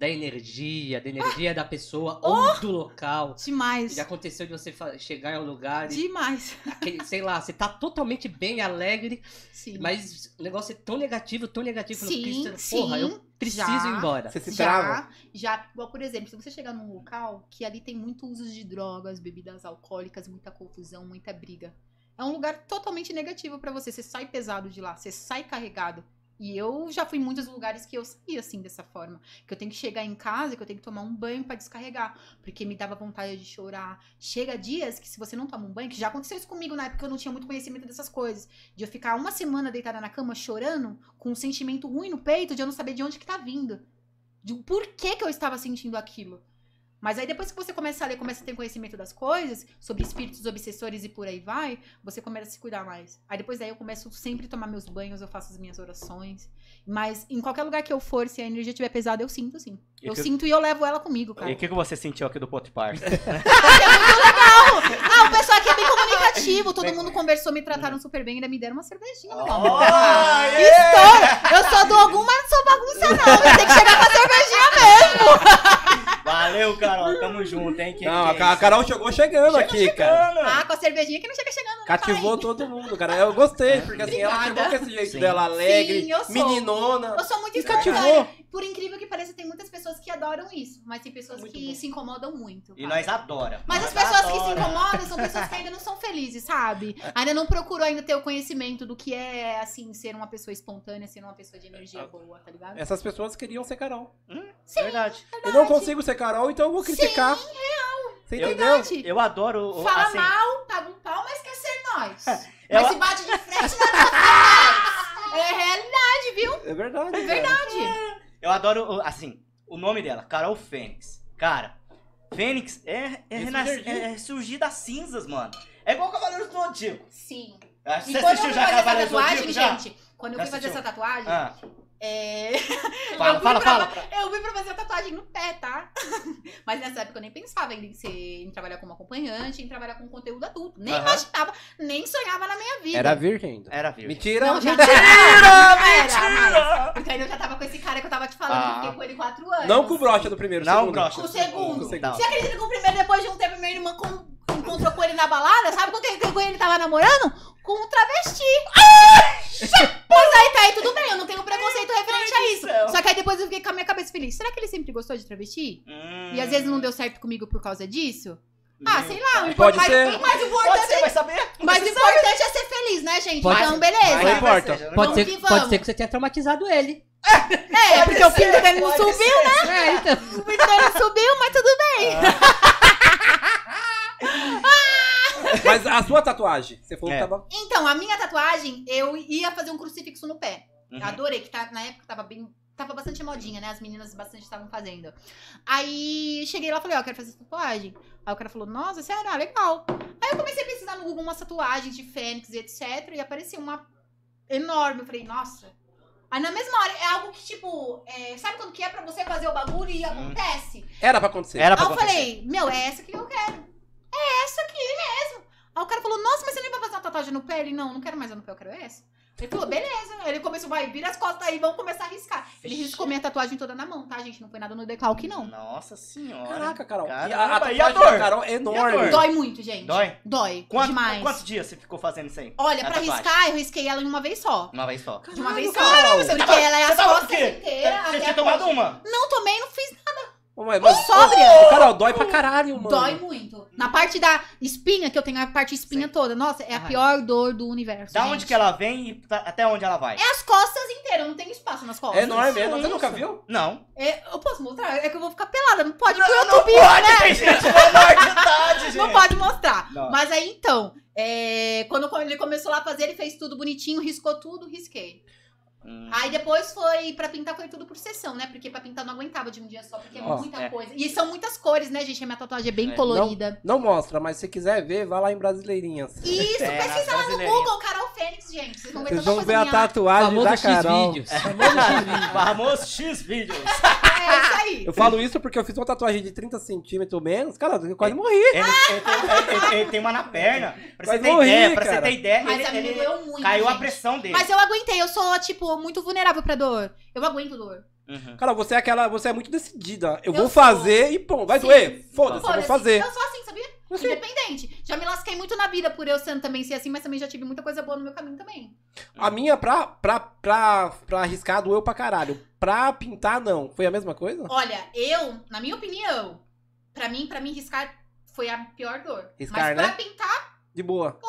da energia, da energia da pessoa Oh! ou do local? Demais. Já aconteceu de você chegar em um lugar e, Demais. aquele- [laughs] sei lá, você tá totalmente bem, alegre, Sim. mas o negócio é tão negativo, tão negativo no Sim, Cristo. sim, Porra, eu preciso já. ir embora. Você se trava? Já, já. Igual, por exemplo, se você chegar num local que ali tem muito uso de drogas, bebidas alcoólicas, muita confusão, muita briga. É um lugar totalmente negativo pra você. Você sai pesado de lá, você sai carregado. E eu já fui em muitos lugares que eu saía assim, dessa forma. Que eu tenho que chegar em casa, que eu tenho que tomar um banho pra descarregar. Porque me dava vontade de chorar. Chega dias que se você não toma um banho, que já aconteceu isso comigo na época que eu não tinha muito conhecimento dessas coisas. De eu ficar uma semana deitada na cama chorando, com um sentimento ruim no peito, de eu não saber de onde que tá vindo. De por que que eu estava sentindo aquilo. Mas aí depois que você começa a ler, começa a ter conhecimento das coisas, sobre espíritos obsessores e por aí vai, você começa a se cuidar mais. Aí depois daí eu começo sempre a tomar meus banhos, eu faço as minhas orações. Mas em qualquer lugar que eu for, se a energia estiver pesada, eu sinto sim. E Eu que- sinto e eu levo ela comigo, cara. E o que, que você sentiu aqui do Pot Parça? [laughs] Ah, o pessoal aqui é bem comunicativo, todo mundo conversou, me trataram super bem, ainda me deram uma cervejinha. Oh, Estoura! Eu só dou alguma, não sou bagunça não, eu tenho que chegar com a cervejinha mesmo. Valeu, Carol. Tamo junto, hein? Que Não, que a é a? Carol chegou chegando Chega aqui, cara. chegando. Ah, com a cervejinha que não chega chegando. não, Cativou todo mundo, cara. Eu gostei, porque assim, ela Obrigada. chegou com esse jeito Sim. dela alegre, Sim, eu sou. meninona. Eu sou muito E cativou. Por incrível que pareça, tem muitas pessoas que adoram isso, mas tem pessoas Muito que bom. se incomodam muito. E cara. nós adora. Mas Nós as pessoas que se adora. incomodam são pessoas que [laughs] ainda não são felizes, sabe? Ainda não procuram ainda ter o conhecimento do que é, assim, ser uma pessoa espontânea, ser uma pessoa de energia boa, tá ligado? Essas pessoas queriam ser Carol. Verdade. Eu não consigo ser Carol, então eu vou criticar. Você Eu- entendeu? Verdade. Eu adoro. o- Fala assim, mal, paga um pau, mas quer ser nós. [laughs] eu- Mas se bate de frente, não é [laughs] É realidade, viu? É verdade. cara. Verdade. Eu adoro, o- assim, o nome dela, Carol Fênix. Cara, Fênix é, é, renas- Ressurgir. é, é surgir das cinzas, mano. É igual Cavaleiros do Zodíaco. Sim. Ah, E Você quando eu assistiu fui já fazer essa Cavaleiros do tatuagem? Já? gente, quando eu Já fui fazer assistiu? essa tatuagem, Ah, é... [laughs] fala, eu, fala, pra, fala. eu fui pra fazer a tatuagem no pé, tá? [laughs] Mas nessa época eu nem pensava em, ser, em trabalhar como acompanhante, em trabalhar com conteúdo adulto. Nem Aham. imaginava, nem sonhava na minha vida. Era virgem ainda. Era virgem. Mentira. Não, já Mentira! Era, Mentira! mas- Porque ainda eu já tava com esse cara que eu tava te falando, Ah. que eu fiquei com ele quatro anos. Não com o brocha do primeiro, Não, segundo. brocha. O segundo. O segundo. Não. Você acredita que o primeiro, depois de um tempo, minha irmã com- encontrou com ele na balada? Sabe com quem com quem ele tava namorando? Com um travesti. Mas aí tá aí, tudo bem, eu não tenho preconceito referente a isso. Só que aí depois eu fiquei com a minha cabeça feliz. Será que ele sempre gostou de travesti? Hum. E às vezes não deu certo comigo por causa disso? Ah, sei lá. o Pode ser. Mas, mas o Pode importante, ser, vai saber? mas o importante é ser feliz, né, gente? Pode- então, beleza. Não importa. seja, Pode Vamos ser, que pode ser que você tenha traumatizado ele. É, porque o pinto dele não subiu, ser. É, então. o pinto dele não subiu, mas tudo bem. [laughs] Mas a sua tatuagem, você falou É. que tava. Então, a minha tatuagem, eu ia fazer um crucifixo no pé. Uhum. Eu adorei, que tá, na época tava bem. Tava bastante modinha, né? As meninas bastante estavam fazendo. Aí cheguei lá e falei, ó, quero fazer tatuagem. Aí o cara falou, nossa, sério, ah, legal. Aí eu comecei a pesquisar no Google umas tatuagens de fênix e etc. E apareceu uma enorme. Eu falei, nossa. Aí na mesma hora, é algo que, tipo, é, sabe quando que é pra você fazer o bagulho e acontece? Era pra acontecer. Era pra Aí eu acontecer. falei, meu, é essa que eu quero. É essa aqui mesmo. Aí o cara falou, nossa, mas você nem vai fazer uma tatuagem no pé? Ele, não, não quero mais a no pé, eu quero essa. Ele falou, beleza. Ele começou, vai, vira as costas aí, vamos começar a riscar. Ele riscou minha tatuagem toda na mão, tá, gente? Não foi nada no decalque, não. Nossa senhora. Caraca, Carol. Caramba, e a, a e a tatuagem dor? Carol é E a enorme. dor? Dói muito, gente. Dói? Dói. Quanto, demais. Quantos dias você ficou fazendo isso aí? Olha, A pra tatuagem? riscar, eu risquei ela em uma vez só. Uma vez só. De uma vez só. Carol. Você Porque tava- ela é as tava costas inteiras. Você tinha a tomado uma? Não tomei, não fiz Ô, mas- mas- sóbria. Carol, dói pra caralho, mano. Dói muito. Na parte da espinha, que eu tenho a parte espinha toda. Nossa, é a Ai. pior dor do universo. Da gente. onde que ela vem e tá- até onde ela vai? É as costas inteiras, não tem espaço nas costas. É enorme mesmo. Você nunca viu? Não. É, eu posso mostrar? É que eu vou ficar pelada, não pode pro Não, YouTube, pode, né? tem gente menor de idade, gente. Não pode mostrar. Não. Mas aí então, é, quando ele começou lá a fazer, ele fez tudo bonitinho, riscou tudo, risquei. Hum. Aí depois foi, pra pintar foi tudo por sessão, né? Porque pra pintar não aguentava de um dia só, porque é muita é. coisa. E são muitas cores, né, gente? A minha tatuagem é bem É. colorida. Não mostra, mas se quiser ver, vai lá em Brasileirinhas. Isso, É, pesquisa lá no. Google, Carol Fênix, gente. Vocês vão ver Vocês vão ver a lá. tatuagem Famoso da Carol. X-Vídeos. Famoso X-Vídeos. Famoso X vídeos. [laughs] Isso aí. Eu falo isso porque eu fiz uma tatuagem de 30 centímetros ou menos. Cara, eu quase morri. Ele, ele tem, ele- ele- ele tem uma na [laughs] perna. Pra você Quase ter morri, ideia, pra cara. você ter ideia, Mas ele, a ele- doeu muito, caiu a gente. pressão dele. Mas eu aguentei, eu sou, tipo, muito vulnerável pra dor. Eu aguento dor. Uhum. Cara, você é aquela. Você é muito decidida. Eu, Eu vou sou. fazer e pum, vai Sim. doer. Foda-se, eu vou fazer. Eu sou assim, sabia? Assim. Independente. Já me lasquei muito na vida por eu sendo também ser assim, mas também já tive muita coisa boa no meu caminho também. A minha, pra, pra, pra, pra arriscar, doeu pra caralho. Pra pintar, não. Foi a mesma coisa? Olha, eu, na minha opinião, pra mim, pra mim, riscar foi a pior dor. Riscar, mas pra né? pintar, De boa.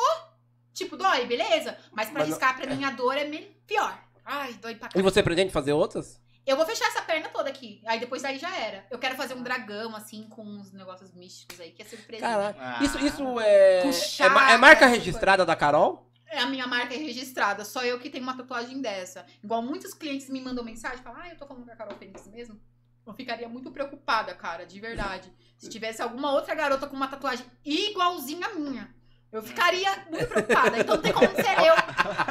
tipo, dói, beleza? Mas pra Mas não- riscar, pra mim, a dor é pior. Ai, dói pra E caramba. você pretende fazer outras? Eu vou fechar essa perna toda aqui. Aí depois daí já era. Eu quero fazer um dragão, assim, com uns negócios místicos aí, que é surpresa. Caraca. Ah. Isso, isso é. Com é, ma- é marca registrada da Carol? É a minha marca é registrada, só eu que tenho uma tatuagem dessa. Igual muitos clientes me mandam mensagem, falam, ah, eu tô falando com a Carol Fênix mesmo. Eu ficaria muito preocupada, cara, de verdade. Se tivesse alguma outra garota com uma tatuagem igualzinha à minha, eu ficaria muito preocupada. Então não tem como ser eu.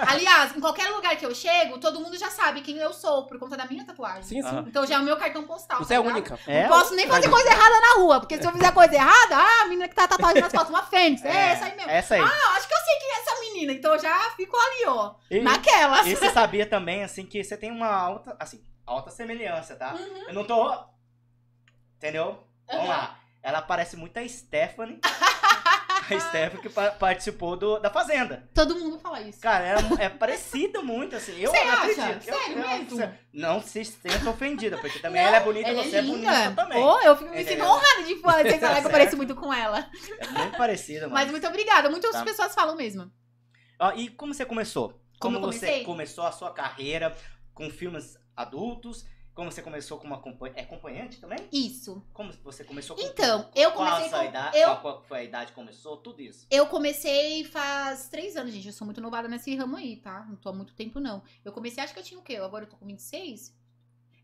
Aliás, em qualquer lugar que eu chego, todo mundo já sabe quem eu sou, por conta da minha tatuagem. Sim, sim. Ah. Então já é o meu cartão postal. Você tá é ligado? única. É, Não posso nem fazer coisa errada na rua, porque se eu fizer coisa errada, ah, a menina que tá tatuagem nas costas, uma fênix. É, essa aí mesmo. Essa aí. Ah, acho que eu sei quem é essa menina, então eu já fico ali, ó. E- Naquelas. E você sabia também, assim, que você tem uma alta, assim, alta semelhança, tá? Uhum. Eu não tô. Entendeu? Vamos Uhum. lá. Ela parece muito a Stephanie. [laughs] [laughs] a Stephanie que pa- participou do, da Fazenda. Todo mundo fala isso. Cara, é, é parecida muito, assim. Eu Você não acha? acredito. Eu- Sério eu- mesmo? Não se sinta ofendida, porque também Não, ela é bonita, ela você é, bonita também. Oh, eu fico, me sinto honrada de falar de vocês falar que eu Certo. pareço [laughs] muito com ela. É muito parecida, mano. Mas muito obrigada. Muitas Tá. pessoas falam mesmo. Ó, e como você começou? Como eu você comecei? começou a sua carreira com filmes adultos? Como você começou como acompanhante? É acompanhante também? Isso. Como você começou com Então, eu qual a comecei sua com. idade? Eu, Qual, qual foi a idade que começou? Tudo isso. eu comecei faz três anos, gente. Eu sou muito novada nesse ramo aí, tá? Não tô há muito tempo, não. Eu comecei, acho que eu tinha o quê? Agora eu tô com 26?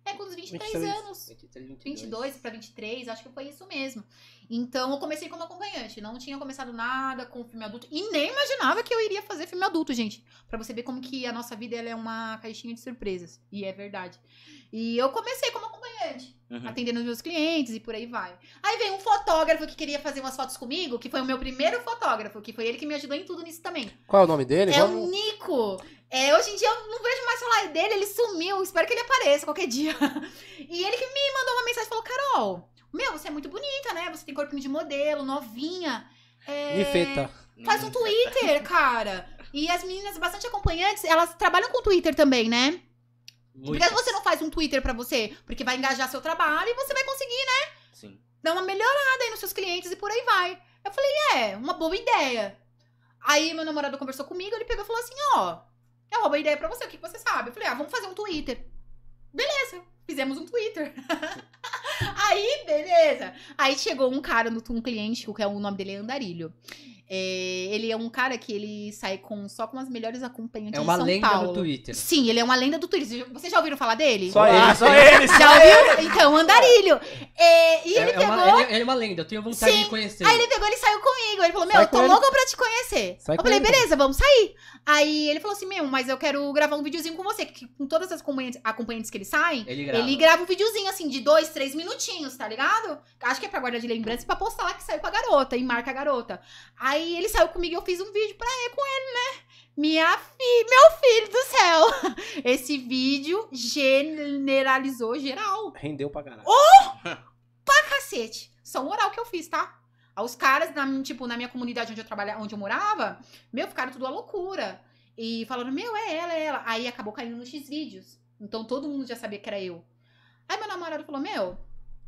É, com uns 23 23. anos. 23, 22 pra 23, acho que foi isso mesmo. Então eu comecei como acompanhante, não tinha começado nada com filme adulto e nem imaginava que eu iria fazer filme adulto, gente. Pra você ver como que a nossa vida ela é uma caixinha de surpresas, e é verdade. E eu comecei como acompanhante, Uhum. atendendo os meus clientes e por aí vai. Aí veio um fotógrafo que queria fazer umas fotos comigo, que foi o meu primeiro fotógrafo, que foi ele que me ajudou em tudo nisso também. Qual é o nome dele? É o Vamos- Nico. É, hoje em dia eu não vejo mais falar dele, ele sumiu. Espero que ele apareça qualquer dia. [laughs] E ele que me mandou uma mensagem e falou: Carol, meu, você é muito bonita, né? Você tem corpinho de modelo, novinha. É. Faz um Twitter, cara. E as meninas bastante acompanhantes, elas trabalham com Twitter também, né? Por que você não faz um Twitter pra você? Porque vai engajar seu trabalho e você vai conseguir Sim. dar uma melhorada aí nos seus clientes e por aí vai. Eu falei, é, uma boa ideia. Aí meu namorado conversou comigo, ele pegou e falou assim, ó, é uma boa ideia pra você, o que que você sabe? Eu falei, ah, vamos fazer um Twitter. Beleza, fizemos um Twitter. [laughs] aí, beleza. Aí chegou um cara, no- um cliente, que é o nome dele é Andarilho. É, ele é um cara que ele sai com só com as melhores acompanhantes É uma de São lenda Paulo. no Twitter. Sim, ele é uma lenda do Twitter. Vocês já ouviram falar dele? Só Ah, ele. só [laughs] ele, só Já ele. ouviu? Então, Andarilho. É, e ele é, é pegou... uma, ele, ele é uma lenda, eu tenho vontade Sim. de conhecer. Aí ele pegou, ele saiu comigo. Ele falou, meu, Sai eu tô ele. louca pra te conhecer. Sai eu falei, ele, beleza, vamos sair. Aí ele falou assim, meu, mas eu quero gravar um videozinho com você. Que com todas as acompanhantes, acompanhantes que ele sai, Ele grava. ele grava um videozinho assim, de dois, três minutinhos, tá ligado? Acho que é pra guardar de lembrança e pra postar lá que saiu com a garota e marca a garota. Aí ele saiu comigo e eu fiz um vídeo pra ele com ele, né? Minha filha, meu filho do céu. [laughs] Esse vídeo generalizou geral Rendeu pra caralho. cacete. Só um oral que eu fiz, tá? Os caras, na, tipo, na minha comunidade onde eu trabalhava, onde eu morava, meu, ficaram tudo a loucura. E falando, meu, é ela, é ela. Aí acabou caindo nos X-Vídeos. Então todo mundo já sabia que era eu. Aí meu namorado falou, meu,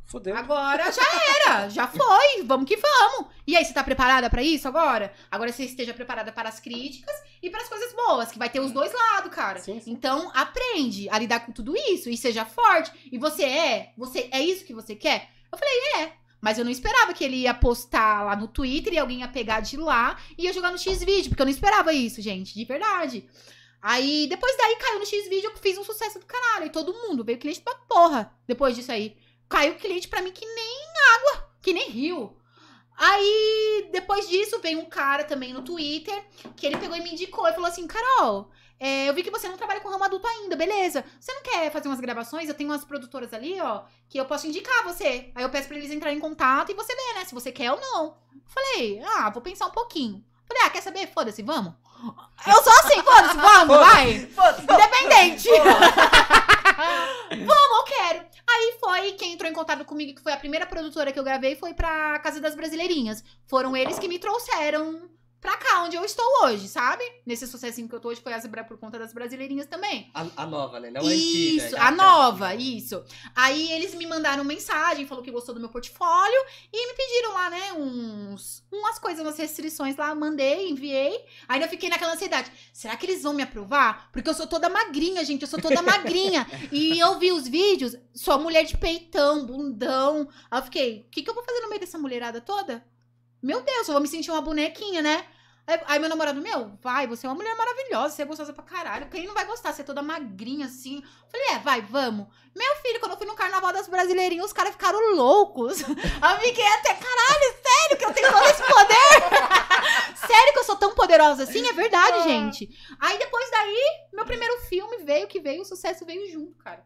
Fudeu. agora já era, já foi, vamos que vamos. E aí, você tá preparada pra isso agora? Agora você esteja preparada para as críticas e para as coisas boas, que vai ter os dois lados, cara. Sim, sim. Então, aprende a lidar com tudo isso e seja forte. E você é? Você é isso que você quer? Eu falei, é. Mas eu não esperava que ele ia postar lá no Twitter e alguém ia pegar de lá e ia jogar no X-Vídeo, porque eu não esperava isso, gente, de verdade. Aí, depois daí, caiu no X-Vídeo, eu fiz um sucesso do caralho. E todo mundo, veio cliente pra porra depois disso aí. Caiu cliente pra mim que nem água, que nem rio. Aí, depois disso, veio um cara também no Twitter, que ele pegou e me indicou e falou assim, Carol, é, eu vi que você não trabalha com ramo adulto ainda, beleza? Você não quer fazer umas gravações? Eu tenho umas produtoras ali, ó, que eu posso indicar você. Aí eu peço pra eles entrarem em contato e você vê, né, se você quer ou não. Falei, ah, vou pensar um pouquinho. Falei, ah, quer saber? Foda-se, vamos. Eu sou assim, foda-se, vamos, vai. Independente. Vamos, eu quero. Aí foi quem entrou em contato comigo, que foi a primeira produtora que eu gravei, foi pra Casa das Brasileirinhas. Foram eles que me trouxeram pra cá, onde eu estou hoje, sabe? Nesse sucessinho que eu tô hoje foi as, por conta das Brasileirinhas também. A, a nova, né? Não a antiga. Isso, já- a nova, isso. Aí eles me mandaram mensagem, falou que gostou do meu portfólio e me pediram lá, né, uns, umas umas coisas, umas restrições lá, mandei, enviei. Ainda fiquei naquela ansiedade. Será que eles vão me aprovar? Porque eu sou toda magrinha, gente. Eu sou toda magrinha. [laughs] e eu vi os vídeos, só mulher de peitão, bundão. Aí eu fiquei, o que, que eu vou fazer no meio dessa mulherada toda? Meu Deus, eu vou me sentir uma bonequinha, né? Aí, meu namorado, meu, vai, você é uma mulher maravilhosa, você é gostosa pra caralho. Quem não vai gostar? Você é toda magrinha assim. Falei, é, vai, vamos. Meu filho, quando eu fui no carnaval das brasileirinhas, os caras ficaram loucos. [laughs] Eu fiquei até, caralho, sério que eu tenho todo esse poder? [laughs] sério que eu sou tão poderosa assim? É verdade, gente. Aí depois daí, meu primeiro filme veio que veio, o sucesso veio junto, cara.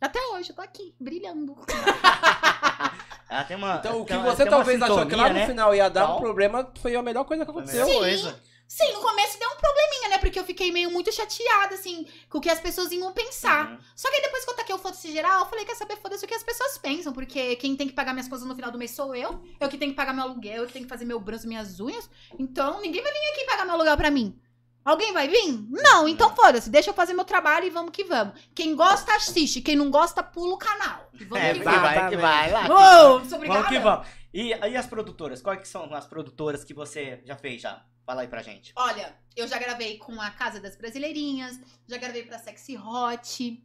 Até hoje, eu tô aqui, brilhando. [laughs] Ela tem uma. Então, o que tem- você talvez achou que lá no né? final ia dar um Tal. problema foi a melhor coisa que aconteceu. Sim. coisa. Sim, no começo deu um probleminha, né? Porque eu fiquei meio muito chateada, assim, com o que as pessoas iam pensar. Uhum. Só que aí depois que eu taquei o foda-se geral, eu falei, quer saber, foda-se o que as pessoas pensam, porque quem tem que pagar minhas coisas no final do mês sou eu, eu que tenho que pagar meu aluguel, eu que tenho que fazer meu bronze, minhas unhas, então ninguém vai vir aqui pagar meu aluguel pra mim. Alguém vai vir? Não, então foda-se, deixa eu fazer meu trabalho e vamos que vamos. Quem gosta, assiste, quem não gosta, pula o canal. E vamos É, que vamos. vai, que vai. Lá, Uou, obrigada? Vamos que vamos. E, e as produtoras? Quais que são as produtoras que você já fez já? Fala aí pra gente. Olha, eu já gravei com a Casa das Brasileirinhas, já gravei pra Sexy Hot,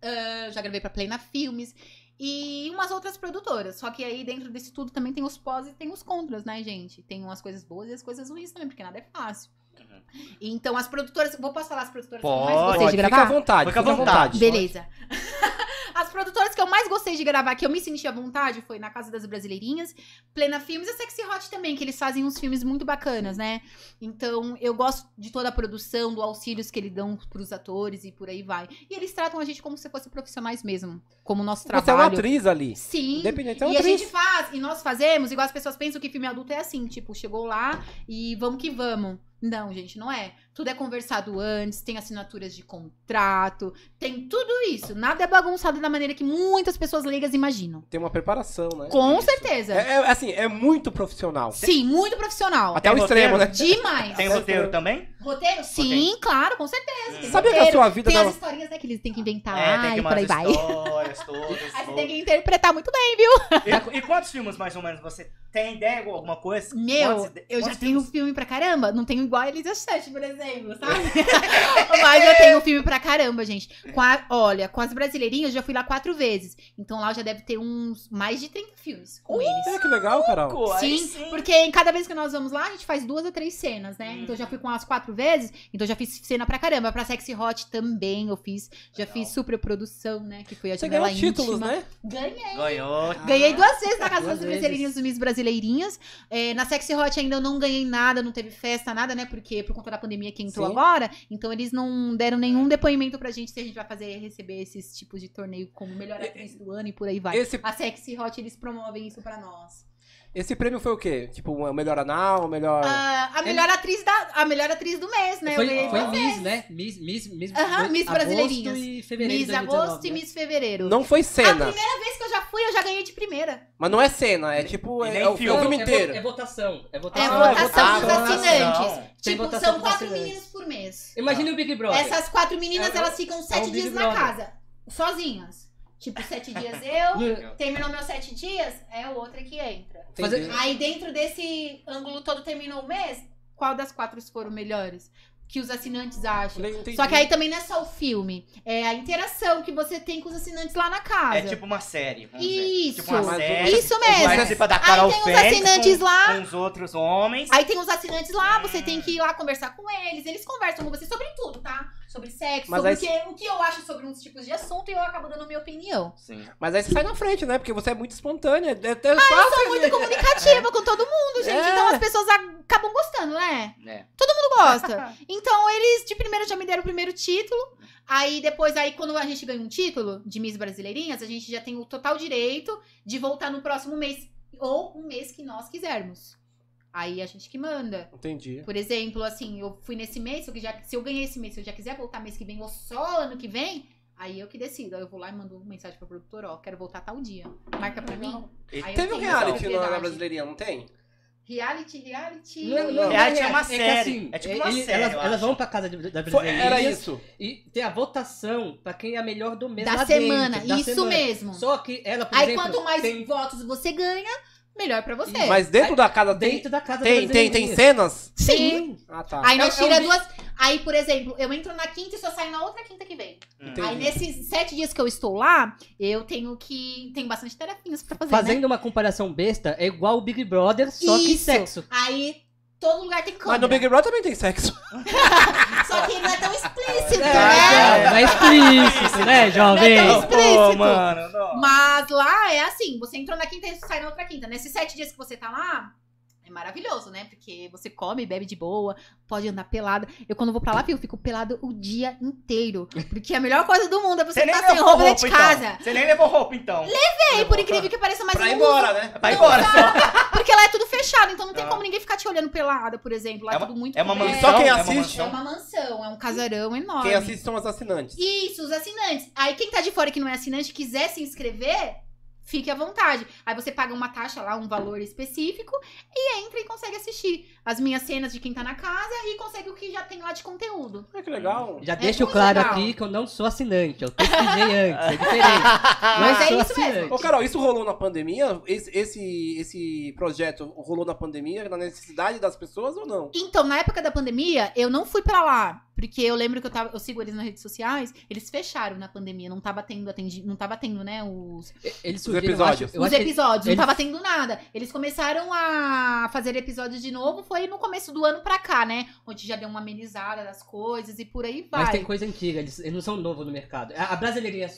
ah, já gravei pra Plena Filmes e umas outras produtoras. Só que aí dentro desse tudo também tem os pós e tem os contras, né, gente? Tem umas coisas boas e as coisas ruins também, porque nada é fácil. Uhum. Então as produtoras, vou posso falar as produtoras que eu Pode, mais gostei de Pode, fica à gravar? vontade, Fica à vontade. Beleza. [laughs] As produtoras que eu mais gostei de gravar, que eu me senti à vontade, foi na Casa das Brasileirinhas, Plena Filmes e a Sexy Hot também, que eles fazem uns filmes muito bacanas, né? Então, eu gosto de toda a produção, do auxílios que eles dão pros atores e por aí vai. E eles tratam a gente como se fosse profissionais mesmo, como o nosso trabalho. Você é uma atriz ali. Sim. Independente, é uma E a atriz. gente faz, e nós fazemos, igual as pessoas pensam que filme adulto é assim, tipo, chegou lá e vamos que vamos. Não, gente, não é. Tudo é conversado antes, tem assinaturas de contrato, tem tudo isso. Nada é bagunçado da maneira que muitas pessoas leigas imaginam. Tem uma preparação, né? Com Isso. certeza. É, é, assim, é muito profissional. Sim, muito profissional. Até o Tem extremo, né? Demais. Tem roteiro também? Roteiro? Sim, claro, com certeza. Tem Sabia que a sua vida Tem não... as historinhas, né, que eles têm que inventar É, lá tem que e por aí vai. histórias todas. [laughs] Aí você tem que interpretar muito bem, viu? E, e quantos filmes mais ou menos você tem ideia de alguma coisa? Meu, Quantos- eu já quantos tenho filmes? filme pra caramba. Não tenho igual a Elisa Sete, por exemplo, sabe? [laughs] Mas eu tenho filme pra caramba, gente. Com a- olha, com as brasileirinhas eu já fui lá quatro vezes. Então lá já deve ter uns mais de 30 filmes com eles. É, que legal, Carol. Aí Sim, porque cada vez que nós vamos lá, a gente faz duas ou três cenas, né? Hum. Então eu já fui com elas quatro vezes, então já fiz cena pra caramba. Pra Sexy Hot também eu fiz. Já Legal. fiz super produção, né? Que foi a Você janela ganhou títulos, né? Ganhei. Ganhou. Ganhei duas vezes na Casa Duas das. Brasileirinhas, do Miss Brasileirinhas. É, na Sexy Hot ainda eu não ganhei nada, não teve festa, nada, né? Porque por conta da pandemia que entrou Sim. agora, então eles não deram nenhum depoimento pra gente se a gente vai fazer, receber esses tipos de torneio como melhor atriz do ano e por aí vai. Esse, A Sexy Hot, eles promovem isso pra nós. Esse prêmio foi o quê? Tipo, o melhor anal, o melhor... Ah, a, melhor atriz da, a melhor atriz do mês, né? Eu Foi, foi duas Miss, né? Miss, Miss, Miss, Aham, Miss agosto Brasileirinhas. e fevereiro Miss de 2019, Agosto e né? Miss Fevereiro. Não foi A cena. primeira vez que eu já fui, eu já ganhei de primeira. Mas não é cena, é tipo... E É, é o filme. filme é, inteiro. vo- é votação. É É votação. Ah, votação dos votação. assinantes. Tem tipo, são quatro meninos por mês. Imagina o Big Brother. Essas quatro meninas, É, elas ficam sete dias na casa. Sozinhas. Tipo, sete dias eu, [laughs] No- terminou meus sete dias, é outra que entra. fazer- Aí dentro desse ângulo todo terminou o mês, qual das quatro foram melhores? Que os assinantes acham. Entendi. Só que aí também não é só o filme, é a interação que você tem com os assinantes lá na casa. É tipo uma série. vamos dizer. Isso. Tipo uma série. Isso mesmo. Participa da Aí tem os assinantes com, lá. com os outros homens. Aí tem os assinantes lá, você Hum. tem que ir lá conversar com eles. Eles conversam com você sobre tudo, tá? Sobre sexo, Mas sobre aí- o, que, o que eu acho sobre uns tipos de assunto e eu acabo dando minha opinião. Sim. Mas aí você sai na frente, né? Porque você é muito espontânea. É até fácil. Eu sou muito [laughs] comunicativa com todo mundo, gente. É. Então as pessoas acabam gostando, né? É. Todo mundo gosta. [laughs] Então eles de primeira já me deram o primeiro título. Aí depois, aí quando a gente ganha um título de Miss Brasileirinhas, a gente já tem o total direito de voltar no próximo mês. Ou um mês que nós quisermos. Aí a gente que manda. Entendi. Por exemplo, assim, eu fui nesse mês, se eu, já, se eu ganhei esse mês, se eu já quiser voltar mês que vem ou só ano que vem, aí eu que decido. Aí eu vou lá e mando mensagem pro produtor, ó, quero voltar tal dia. Marca pra mim. E- Aí eu Teve um reality na, na. Brasileirinha, não tem? Reality, reality. Não, não, Reality não é uma que série. É tipo uma ele- série, Elas, elas vão pra casa de- da Foi- era isso. E tem a votação pra quem é a melhor do mês Da lá semana, dentro, da isso semana. mesmo. Só que ela, por Aí exemplo, quanto mais tem... votos você ganha, melhor pra você. Mas dentro da casa tem, Dentro da casa tem, tem, tem cenas? Sim. Ah, tá. Aí É- nós é um tira duas. Aí, por exemplo, eu entro na quinta e só saio na outra quinta que vem. Hum. Aí nesses sete dias que eu estou lá, eu tenho que. Tem bastante tarefinhas pra fazer. né? Fazendo uma comparação besta, é igual o Big Brother, só que Isso. sexo. Aí todo lugar tem câmera. Mas no Big Brother também tem sexo. [laughs] Só que não é tão explícito, É, né? é, mais explícito, né, jovem? Não é tão explícito. Pô, mano, não. Mas lá é assim, você entrou na quinta e sai na outra quinta. Nesses sete dias que você tá lá, é maravilhoso, né? Porque você come, bebe de boa, pode andar pelada. Eu quando vou pra lá, viu, eu fico pelado o dia inteiro. Porque a melhor coisa do mundo é você, Você nem estar sem levou roupa roupa, dentro de então. casa. Você nem levou roupa, então. Ei, por incrível que pareça, mas pra ir uso. embora, né? Vai embora só. Porque lá é tudo fechado, então não tem Ah. como ninguém ficar te olhando pelada, por exemplo. Lá é, É uma- tudo muito é uma coberto. Só quem É uma assiste. É uma mansão, é um casarão enorme. Quem assiste são os assinantes. Isso, os assinantes. Aí quem tá de fora que não é assinante quiser se inscrever, fique à vontade. Aí você paga uma taxa lá, um valor específico, e entra e consegue assistir as minhas cenas de quem tá na casa e consegue o que já tem lá de conteúdo. Ah, que legal. Já É deixo claro legal. aqui que eu não sou assinante, eu pesquisei [laughs] antes, é diferente. Mas é isso mesmo. assinante. Ô, Carol, isso rolou na pandemia? Esse, esse, esse projeto rolou na pandemia, na necessidade das pessoas ou não? Então, na época da pandemia, eu não fui pra lá. Porque eu lembro que eu, tava, eu sigo eles nas redes sociais, eles fecharam na pandemia, não tava tendo atendi, não tava tendo, né, os, Eles Os episódios. Eu acho, eu os episódios, eles- não tava tendo nada. Eles começaram a fazer episódios de novo, foi no começo do ano pra cá, né? Onde já deu uma amenizada das coisas e por aí vai. Mas tem coisa antiga, eles, eles não são novos no mercado. A, a Brasileirinha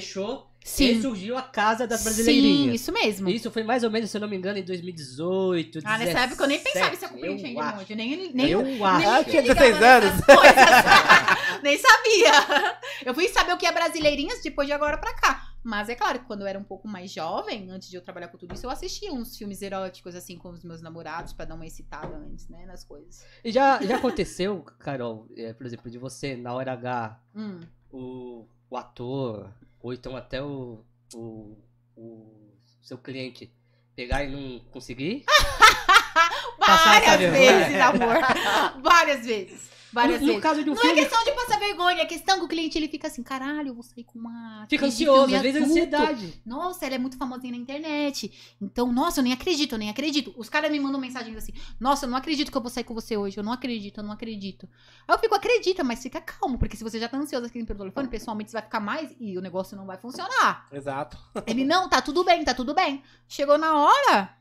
fechou e Sim. surgiu a Casa das Sim, Brasileirinhas. isso mesmo. Isso foi mais ou menos, se eu não me engano, em 2018, Ah, nessa época eu nem pensava em ser 17, compreendente eu acho. muito. Nem, nem, Eu nem acho. Ah, me tinha ligava 16 anos. [laughs] nem sabia. Eu fui saber o que é Brasileirinhas depois de agora pra cá. Mas é claro que quando eu era um pouco mais jovem, antes de eu trabalhar com tudo isso, eu assistia uns filmes eróticos, assim, com os meus namorados, pra dar uma excitada antes, né, nas coisas. E já, já aconteceu, Carol, é, por exemplo, de você, na hora H, Hum. o, o ator, ou então até o, o, o seu cliente pegar e não conseguir? [laughs] Essa [laughs] Várias vezes, amor. Várias vezes. Várias no, no vezes. caso de um Não é filme, questão de passar vergonha, é questão que o cliente ele fica assim, caralho, eu vou sair com uma. fica ansioso, às vezes é ansiedade. Nossa, ela é muito famosinha na internet. Então, nossa, eu nem acredito, eu nem acredito. Os caras me mandam mensagens assim: Nossa, eu não acredito que eu vou sair com você hoje. Eu não acredito, eu não acredito. Aí eu fico, acredita, mas fica calmo, porque se você já tá ansioso aqui pelo telefone, pessoalmente você vai ficar mais e o negócio não vai funcionar. Exato. Ele, não, tá tudo bem, tá tudo bem. Chegou na hora,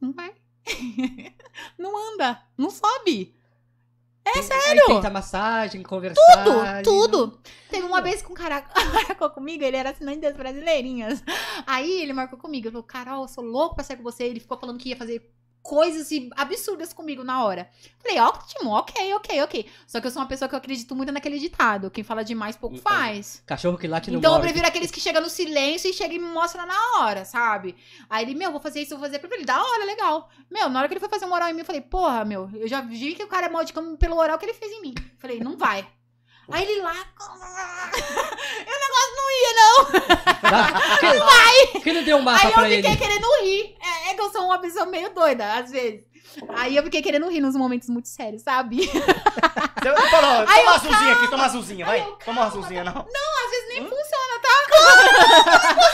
não vai. [laughs] não anda, não sobe. É sério? Aí tenta massagem, conversar. Tudo, tudo. Teve uma vez que um cara [laughs] marcou comigo, ele era assinante das brasileirinhas. Aí ele marcou comigo, ele falou, Carol, eu sou louco pra sair com você. Ele ficou falando que ia fazer coisas absurdas comigo na hora. Falei, ótimo, ok, ok, ok. Só que eu sou uma pessoa que eu acredito muito naquele ditado, quem fala demais pouco Então, faz. Cachorro que late no Então eu morde. prefiro aqueles que chegam no silêncio e chegam e me mostram na hora, sabe? Aí ele, meu, vou fazer isso, vou fazer aquilo. Ele, da hora, legal. Meu, na hora que ele foi fazer um oral em mim, eu falei, porra, meu, eu já vi que o cara é mal de cama pelo oral que ele fez em mim. Falei, não vai. Aí ele lá. [laughs] E o negócio não ia, não. Tá? Que, [laughs] que não deu um mapa Aí eu ele? fiquei querendo rir. É, é que eu sou uma pessoa meio doida, às vezes. Aí eu fiquei querendo rir nos momentos muito sérios, sabe? Você falou, Aí toma eu, uma azulzinha aqui, toma uma azulzinha, vai. Eu, Toma uma azulzinha, não. Às vezes nem funciona, tá? [laughs] É,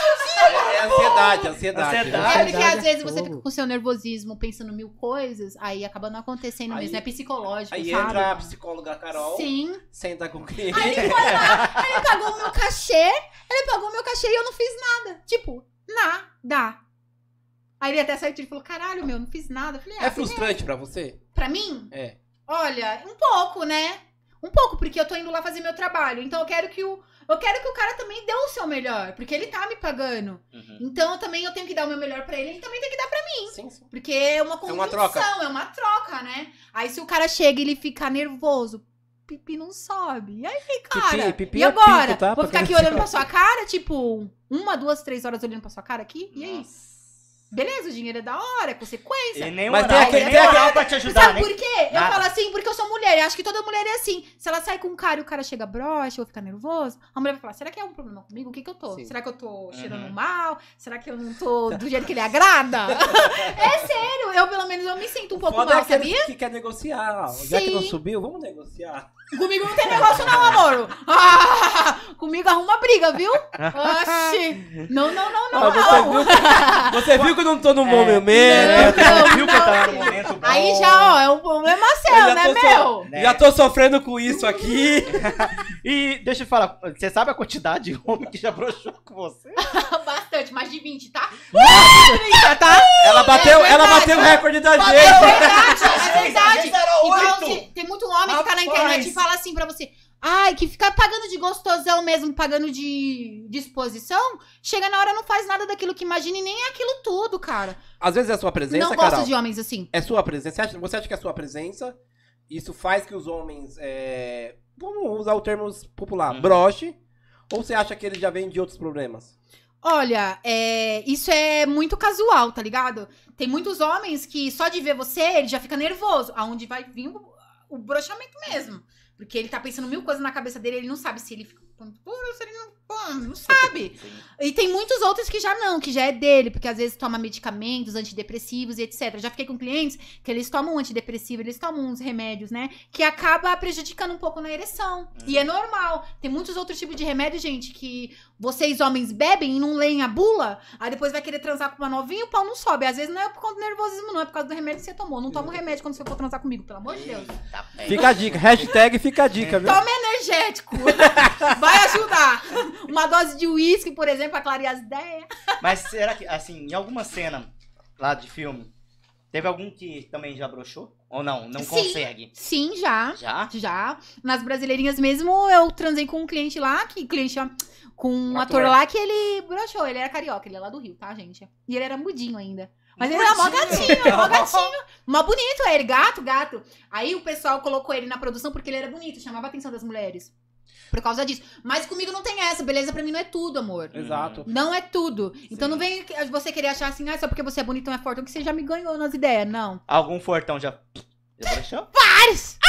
é ansiedade, ansiedade. Ansiedade. É porque às vezes é você fica com o seu nervosismo pensando mil coisas, aí acaba não acontecendo Aí- mesmo. É psicológico, Aí sabe? entra a psicóloga Carol, Sim. senta com o cliente. Aí ele foi lá, aí ele pagou o meu cachê, ele pagou o meu cachê e eu não fiz nada. Tipo, nada. Aí ele até saiu e falou: caralho, meu, não fiz nada. Eu falei, ah, É frustrante pra você? Pra mim? É. Olha, um pouco, né? Um pouco, porque eu tô indo lá fazer meu trabalho. Então eu quero que o. Eu quero que o cara também dê o seu melhor. Porque ele tá me pagando. Uhum. Então eu também eu tenho que dar o meu melhor pra ele, ele também tem que dar pra Sim, sim. Porque é uma É conjunção, uma troca. é uma troca, né? Aí se o cara chega e ele fica nervoso, pipi não sobe. E aí, cara? Pipi- pipi e é agora? pinto, tá? Vou ficar aqui olhando [laughs] pra sua cara, tipo, uma, duas, três horas olhando pra sua cara aqui? E aí? Beleza, o dinheiro é da hora, é consequência. E nem Mas Mas tem aquele- nem tem oral pra te ajudar, Sabe né? por quê? Eu Nada. falo assim porque eu sou mulher. Eu acho que toda mulher é assim. Se ela sai com um cara e o cara chega broxa ou fica nervoso, a mulher vai falar: será que é um problema comigo? O que que eu tô? Sim. Será que eu tô cheirando Uhum. mal? Será que eu não tô do jeito que ele agrada? [laughs] é sério. Eu, pelo menos, eu me sinto um pouco Foda é mal, aquele sabia? que quer negociar. Já que não Sim. subiu, vamos negociar. Comigo não tem negócio não, amor. Ah, comigo arruma briga, viu? [laughs] Oxi. Não, não, não, não, Ah, você, não. viu que, você viu que eu não tô no É. momento. Não, Viu que eu tava no momento bom. Aí já, ó, é um problema seu, né, meu? Né? Já tô sofrendo com isso aqui. [laughs] E deixa eu falar, você sabe a quantidade de homem que já broxou com você? [laughs] Bastante, mais de 20, tá? Ela bateu, É ela verdade. bateu o recorde da É gente. verdade, é verdade. Igual oito. se- tem muito homem que tá na internet e fala assim pra você. Ai, que fica pagando de gostosão mesmo, pagando de disposição, chega na hora não faz nada daquilo que imagina e nem é aquilo tudo, cara. Às vezes é a sua presença, não gosto Carol. de homens assim. É sua presença. Você acha, você acha que é a sua presença? Isso faz que os homens. É, vamos usar o termo popular, Uhum. broche? Ou você acha que eles já vêm de outros problemas? Olha, é, isso é muito casual, tá ligado? Tem muitos homens que só de ver você, ele já fica nervoso. Aonde vai vir o, o brochamento mesmo. Porque ele tá pensando mil coisas na cabeça dele, ele não sabe se ele fica pondo puro ou se ele não, pô, não sabe. E tem muitos outros que já não, que já é dele, porque às vezes toma medicamentos, antidepressivos e etc. Eu já fiquei com clientes que eles tomam antidepressivo, eles tomam uns remédios, né? Que acaba prejudicando um pouco na ereção. E é normal. Tem muitos outros tipos de remédio, gente, que vocês homens bebem e não leem a bula, aí depois vai querer transar com uma novinha e o pau não sobe. Às vezes não é por conta do nervosismo, não, é por causa do remédio que você tomou. Não toma o remédio quando você for transar comigo, pelo amor de Deus. Tá. Fica a dica. Hashtag fica a dica, viu? Toma energético. [laughs] Vai ajudar. [laughs] Uma dose de uísque, por exemplo, pra clarear as ideias. Mas será que, assim, em alguma cena lá de filme, teve algum que também já broxou? Ou não? Não Sim. consegue? Sim, já. Já? Já. Nas brasileirinhas mesmo, eu transei com um cliente lá, que cliente com um Ator. ator lá que ele broxou. Ele era carioca, ele é lá do Rio, tá, gente? E ele era mudinho ainda. Mas ele era mó gatinho, mó [laughs] gatinho. Mó bonito ele, gato, gato. Aí o pessoal colocou ele na produção porque ele era bonito, chamava a atenção das mulheres. Por causa disso. Mas comigo não tem essa, beleza pra mim não é tudo, amor. Exato. Não é tudo. Então não vem você querer achar assim, ah, só porque você é bonitão é forte, que você já me ganhou nas ideias. Não. Algum fortão já, [laughs] já broxou? Pares! [laughs]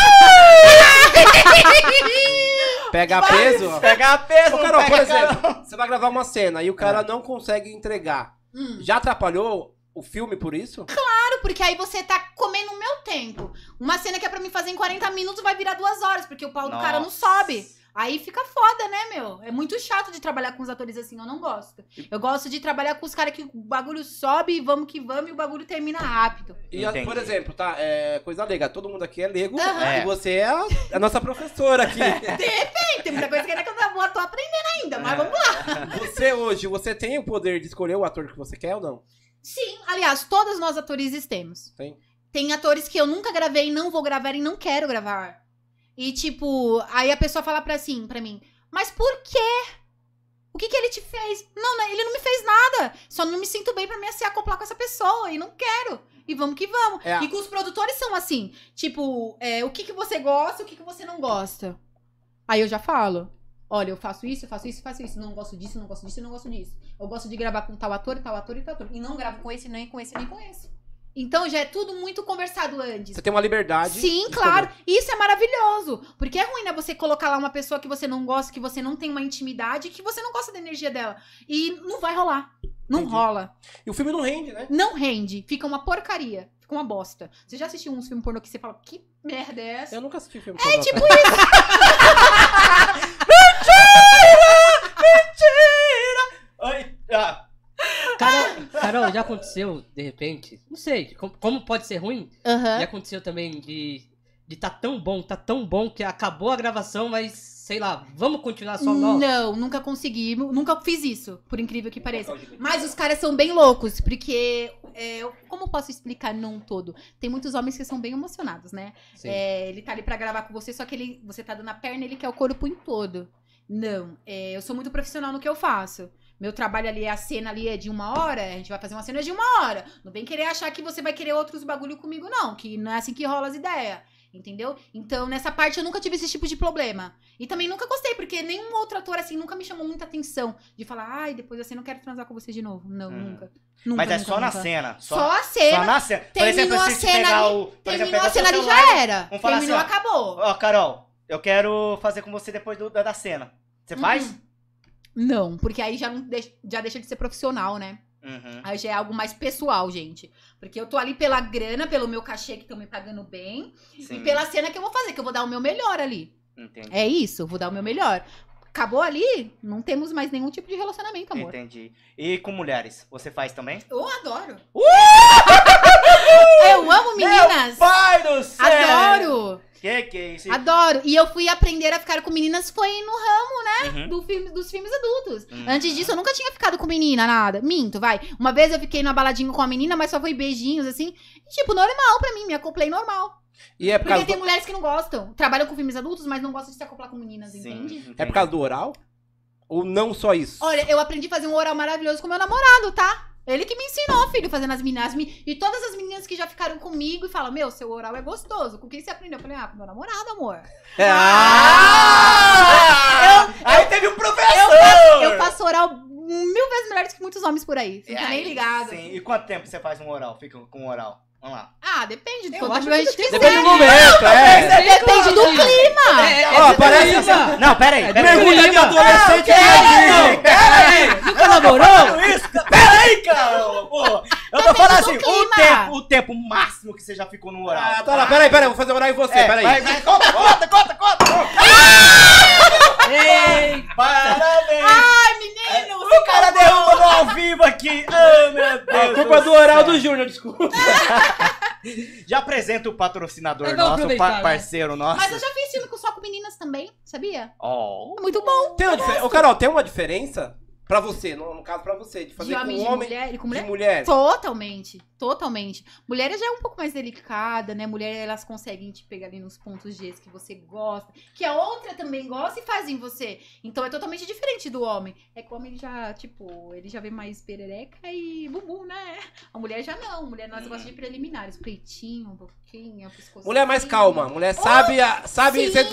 Pega peso. ó. Pegar peso, Ô, Carol, por pega, exemplo, Carol. você vai gravar uma cena e o cara não consegue entregar. Hum. Já atrapalhou o filme por isso? Claro, porque aí você tá comendo o meu tempo. Uma cena que é pra mim fazer em 40 minutos vai virar duas horas, porque o pau do cara não Nossa. sobe. Aí fica foda, né, meu? É muito chato de trabalhar com os atores assim, eu não gosto. Eu gosto de trabalhar com os caras que o bagulho sobe e vamos que vamos e o bagulho termina rápido. E, Entendi. por exemplo, tá? É, coisa leiga. Todo mundo aqui é leigo. Aham. E você é a, a nossa professora aqui. [laughs] Tem, tem muita coisa que ainda que eu vou- tô aprendendo ainda, mas É. vamos lá. você hoje, você tem o poder de escolher o ator que você quer ou não? Sim, aliás, todos nós atores temos. Tem. Tem atores que eu nunca gravei, não vou gravar e não quero gravar. E tipo, aí a pessoa fala pra assim, pra mim, mas por quê? O que que ele te fez? Não, não, ele não me fez nada. Só não me sinto bem pra me se acoplar com essa pessoa e não quero. E vamos que vamos. É E com os produtores são assim, tipo, é, o que que você gosta, o que que você não gosta. Aí eu já falo. Olha, eu faço isso, eu faço isso, eu faço isso. Não gosto disso, não gosto disso, não gosto disso. Eu gosto de gravar com tal ator, tal ator e tal ator. E não gravo com esse, nem com esse, nem com esse. Então já é tudo muito conversado antes. Você tem uma liberdade. Sim, claro. escolher. Isso é maravilhoso. Porque é ruim, né? Você colocar lá uma pessoa que você não gosta, que você não tem uma intimidade, que você não gosta da energia dela. E não vai rolar. Não Entendi. rola. E o filme não rende, né? Não rende. Fica uma porcaria. Fica uma bosta. Você já assistiu uns filmes pornô que você fala, que merda é essa? Eu nunca assisti filme É tipo Ai, [laughs] Carol, já aconteceu, de repente, não sei, como, como pode ser ruim, já aconteceu também de de tá tão bom, tá tão bom que acabou a gravação, mas sei lá, vamos continuar só nós. Não, nunca consegui. Nunca fiz isso, por incrível que pareça. Mas os caras são bem loucos, porque. é, como eu posso explicar num todo? Tem muitos homens que são bem emocionados, né? Sim. É, ele tá ali pra gravar com você, só que ele, você tá dando a perna, ele quer o corpo em todo. Não, é, eu sou muito profissional no que eu faço. Meu trabalho ali, a cena ali é de uma hora, a gente vai fazer uma cena de uma hora. Não vem querer achar que você vai querer outros bagulho comigo, não, que não é assim que rola as ideias. Entendeu? Então, nessa parte eu nunca tive esse tipo de problema. E também nunca gostei, porque nenhum outro ator assim nunca me chamou muita atenção de falar, ai, depois assim não quero transar com você de novo. Não, Hum. nunca. Nunca, Mas é nunca, só na nunca. cena. Só, Só, a cena. só na cena. Por terminou exemplo, a cena pegar ali, o. Por exemplo, Terminou pegar a cena ali já era. Terminou, assim, ó. acabou. Ó, Carol, eu quero fazer com você depois do- da, da cena. Você faz? Não, porque aí já, não deixa, já deixa de ser profissional, né? Uhum. Aí já é algo mais pessoal, gente. Porque eu tô ali pela grana, pelo meu cachê que estão me pagando bem. Sim. E pela cena que eu vou fazer, que eu vou dar o meu melhor ali. Entendi. É isso, eu vou dar o meu melhor. Acabou ali, não temos mais nenhum tipo de relacionamento, amor. Entendi. E com mulheres, você faz também? Eu adoro. [laughs] [laughs] eu amo meninas. Pai do céu! Adoro. Que que é isso? Adoro. E eu fui aprender a ficar com meninas foi no ramo Uhum. do filme, dos filmes adultos. Uhum. Antes disso, eu nunca tinha ficado com menina, nada. Minto, vai. Uma vez eu fiquei na baladinha com a menina, mas só foi beijinhos, assim. E, tipo, normal pra mim, me acoplei normal. E é por Porque causa, tem do, mulheres que não gostam. Trabalham com filmes adultos, mas não gostam de se acoplar com meninas, Sim, entende? entendi. é por causa do oral? Ou não só isso? Olha, eu aprendi a fazer um oral maravilhoso com meu namorado, tá? Ele que me ensinou, filho, fazendo as meninas. me- E todas as meninas que já ficaram comigo e falam: Meu, seu oral é gostoso. Com quem você aprendeu? Eu falei: Ah, com meu namorado, amor. Ah! Aí teve um professor! Eu faço oral mil vezes melhores que muitos homens por aí. Você não tá nem ligado. Sim. E quanto tempo você faz um oral? Fica com um oral? Vamos lá. Ah, depende do Eu quanto a gente quiser. Depende do momento, é. Depende do clima. É, Ó, é, parece é, assim- Não, pera aí. É. Mergulha de adolescente não, pera aí. Nunca namorou? Falando isso, cara. Pera aí, cara. Pô, eu do assim, o tempo, o tempo máximo que você já ficou no oral. Ah, tá lá, peraí, peraí, vou fazer oral em você, É, peraí. vai, vai, conta, conta, conta, conta. Ei, Parabéns. Ai, menino. O cara derruba no ao vivo aqui. Oh, meu A Deus. culpa é do do Júnior, desculpa. [laughs] Já apresenta o patrocinador nosso, o pa- né? parceiro nosso. Mas eu já fiz filme com só com meninas também, sabia? Oh. É muito bom. Tem uma. Ô, Carol, tem uma diferença pra você, no, no caso pra você, de fazer De com homem e de homem mulher. E com de mulher? mulher. Totalmente, totalmente. Mulher já é um pouco mais delicada, né? Mulher, elas conseguem te pegar ali nos pontos G que você gosta, que a outra também gosta e faz em você. Então é totalmente diferente do homem. É que o homem já, tipo, ele já vê mais perereca e bumbum, né? A mulher já não. A mulher, nós gosta de preliminares. Peitinho, boquinha, pescoço. Mulher mais calma, mulher sabe, a- sabe, sim, cê-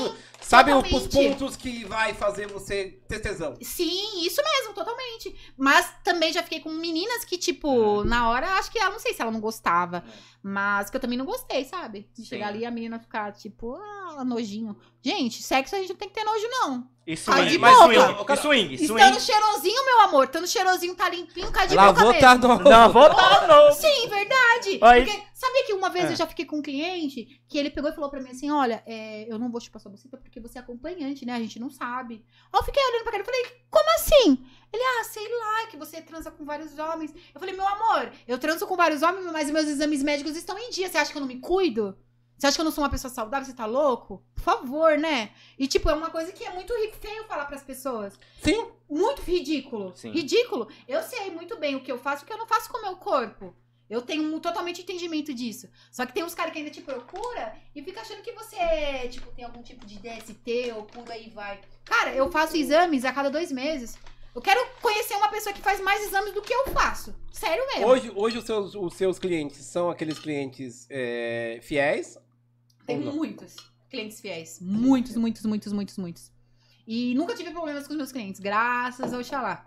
sabe os pontos que vai fazer você ter tesão. Sim, isso mesmo, totalmente. Mas também já fiquei com meninas que, tipo, na hora, acho que ela não sei se ela não gostava. Mas que eu também não gostei, sabe? De Sim. chegar ali e a menina ficar, tipo, ah, nojinho. Gente, sexo a gente não tem que ter nojo, não. E swing, de mas boca. swing, e swing, swing. Estando cheirosinho, meu amor. Estando cheirosinho, tá limpinho, cadê meu Lavou, cabelo? tá no... Não, vou dar novo. Sim, verdade. Aí- Porque, sabia que uma vez É. eu já fiquei com um cliente que ele pegou e falou pra mim assim: Olha, é, eu não vou chupar sua buceta porque você é acompanhante, né? A gente não sabe. Aí eu fiquei olhando pra ele e falei: Como assim? Ele, ah, sei lá, que você transa com vários homens. Eu falei: Meu amor, eu transo com vários homens, mas meus exames médicos estão em dia. Você acha que eu não me cuido? Você acha que eu não sou uma pessoa saudável? Você tá louco? Por favor, né? E, tipo, é uma coisa que é muito feio falar pras pessoas. Sim. Muito ridículo. Sim. Ridículo. Eu sei muito bem o que eu faço, porque eu não faço com o meu corpo. Eu tenho um totalmente entendimento disso. Só que tem uns caras que ainda te procura e fica achando que você, tipo, tem algum tipo de DST ou por aí vai. Cara, eu faço exames a cada dois meses. Eu quero conhecer uma pessoa que faz mais exames do que eu faço. Sério mesmo. Hoje, hoje os, seus, os seus clientes são aqueles clientes é, fiéis? Tem muitos clientes fiéis. Muitos, muitos, muitos, muitos, muitos. E nunca tive problemas com os meus clientes, graças ao Xalá.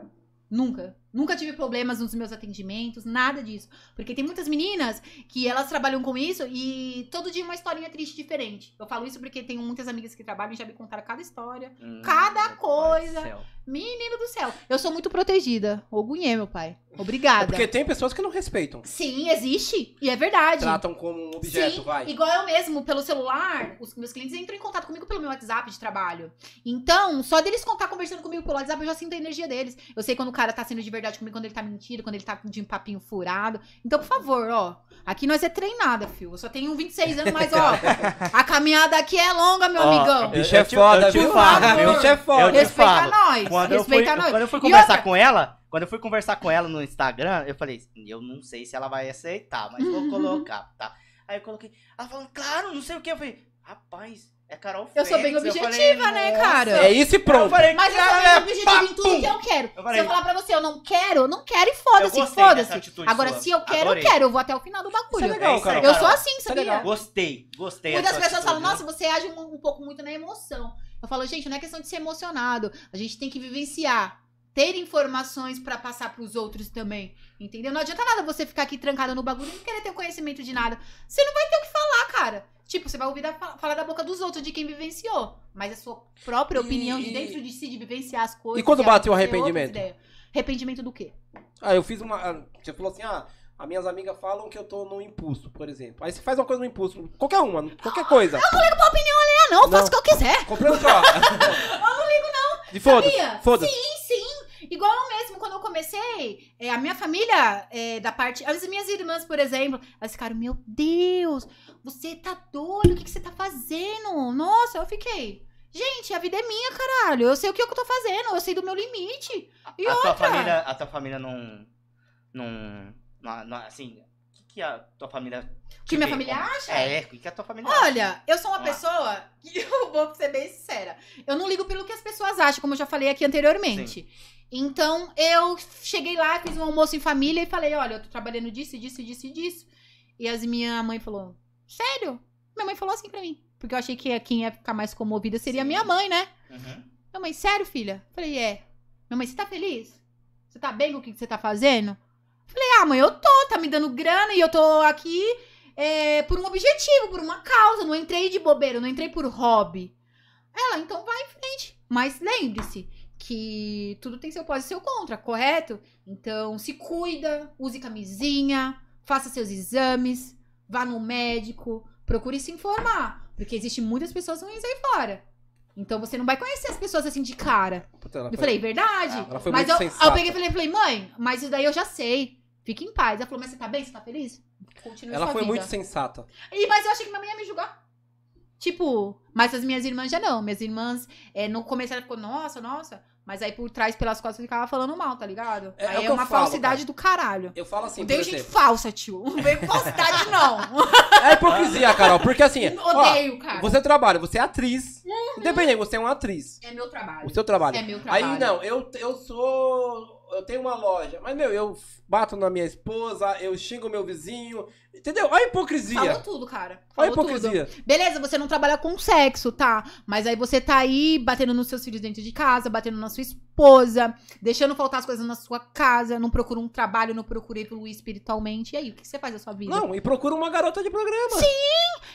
Nunca. Nunca tive problemas nos meus atendimentos, nada disso. Porque tem muitas meninas que elas trabalham com isso e todo dia uma historinha triste diferente. Eu falo isso porque tenho muitas amigas que trabalham e já me contaram cada história. Hum, Cada do coisa. céu. Menino do céu. Eu sou muito protegida. Ogunhê, meu pai. É Obrigada. porque tem pessoas que não respeitam. Sim, existe. E é verdade. Tratam como um objeto, Sim, vai. igual eu mesmo, pelo celular, os meus clientes entram em contato comigo pelo meu WhatsApp de trabalho. Então, só deles contar conversando comigo pelo WhatsApp, eu já sinto a energia deles. Eu sei quando o cara tá sendo de verdade comigo, quando ele tá mentindo, quando ele tá de um papinho furado. Então, por favor, ó, aqui nós é treinada, fio. Eu só tenho 26 anos, mas ó, [laughs] a caminhada aqui é longa, meu Ó, amigão. eu- Bicho é eu foda, eu viu? Bicho é Eu foda. te Respeita falo. nós. Quando eu, fui, respeita nós. quando eu fui conversar outra- com ela, quando eu fui conversar com ela no Instagram, eu falei, eu não sei se ela vai aceitar, mas vou [laughs] colocar, tá? Aí eu coloquei. Ela falou, claro, não sei o que. Eu falei, rapaz, é Carol Eu sou bem. Eu objetiva, falei, né, cara? É isso e Eu pronto. falei, Mas eu sou objetivo em tudo que eu quero. Eu falei, se eu falar pra você, eu não quero, eu não quero e Eu foda-se, foda-se. Agora, sua. se eu quero, Adorei. eu quero. Eu vou até o final do Isso é bagulho. legal, É isso aí, cara. Eu sou assim, Isso é sabia? legal. Gostei, gostei. Muitas pessoas falam, nossa, você age um, um pouco muito na emoção. Eu falo, gente, não é questão de ser emocionado. A gente tem que vivenciar. Ter informações pra passar pros outros também. Entendeu? Não adianta nada você ficar aqui trancada no bagulho e não querer ter conhecimento de nada. Você não vai ter o que falar, cara. Tipo, você vai ouvir da, falar da boca dos outros, de quem vivenciou. Mas a sua própria E- opinião de dentro de si, de vivenciar as coisas. E quando de bateu o arrependimento? Arrependimento do quê? Ah, eu fiz uma. ah, Você falou assim, ah, as minhas amigas falam que eu tô no impulso, por exemplo. Aí você faz uma coisa no impulso, qualquer uma, qualquer coisa. Ah, não, eu faço Não. o que eu quiser. Comprando carro. [laughs] eu não ligo, não. De foda-se. Foda-se. Sim, sim. Igual mesmo, quando eu comecei, é, a minha família, é, da parte. As minhas irmãs, por exemplo, elas ficaram, meu Deus, você tá doido, o que, que você tá fazendo? Nossa, eu fiquei. Gente, a vida é minha, caralho. Eu sei o que eu tô fazendo, eu sei do meu limite. E a tua outra? família, a tua família não, não, não, não- assim, o que, que a tua família O que minha vê família acha? É, o que, a tua família acha? Olha, eu sou uma Vamos pessoa que [laughs] eu vou ser bem sincera. Eu não ligo pelo que as pessoas acham, como eu já falei aqui anteriormente. Então, eu cheguei lá, fiz um almoço em família e falei: olha, eu tô trabalhando disso, disso, disso e disso. E as minha mãe falou: sério? Minha mãe falou assim pra mim. Porque eu achei que quem ia ficar mais comovida seria a minha mãe, né? Uhum. Minha mãe, sério, filha? Falei, é. Minha mãe, você tá feliz? Você tá bem com o que você tá fazendo? Falei, ah, mãe, eu tô, tá me dando grana e eu tô aqui é, por um objetivo, por uma causa. Não entrei de bobeira, não entrei por hobby. Ela, então vai em frente. Mas lembre-se que tudo tem seu pós e seu contra, correto? Então se cuida, use camisinha, faça seus exames, vá no médico, procure se informar. Porque existem muitas pessoas ruins aí fora. Então você não vai conhecer as pessoas assim de cara. Puta, Eu foi- falei, verdade. Ela foi mas muito eu, eu peguei e falei, falei, mãe, mas isso daí eu já sei. Fique em paz. Ela falou, mas você tá bem? Você tá feliz? Continue Ela foi vida. muito sensata. E, mas eu achei que minha mãe ia me julgar. Tipo, mas as minhas irmãs já não. Minhas irmãs, é, no começo ela ficou, nossa, nossa. Mas aí por trás, pelas costas, ficava falando mal, tá ligado? É- é aí é eu uma falo, falsidade do caralho. Eu falo assim, tem gente exemplo. falsa, tio. Não vem com [laughs] falsidade, não. É hipocrisia, Carol, porque assim, [laughs] ó, Odeio, cara. você trabalha, você é atriz. Independente, você é uma atriz. É meu trabalho. O seu trabalho. É meu trabalho. Aí não, eu, eu sou. Eu tenho uma loja. Mas, meu, eu bato na minha esposa, eu xingo meu vizinho. Entendeu? Olha a hipocrisia. Falou tudo, cara. Olha a Falou tudo. hipocrisia. Beleza, você não trabalha com sexo, tá? Mas aí você tá aí batendo nos seus filhos dentro de casa, batendo na sua esposa, deixando faltar as coisas na sua casa, não procura um trabalho, não procura evoluir espiritualmente. E aí, o que você faz da sua vida? Não, e procura uma garota de programa.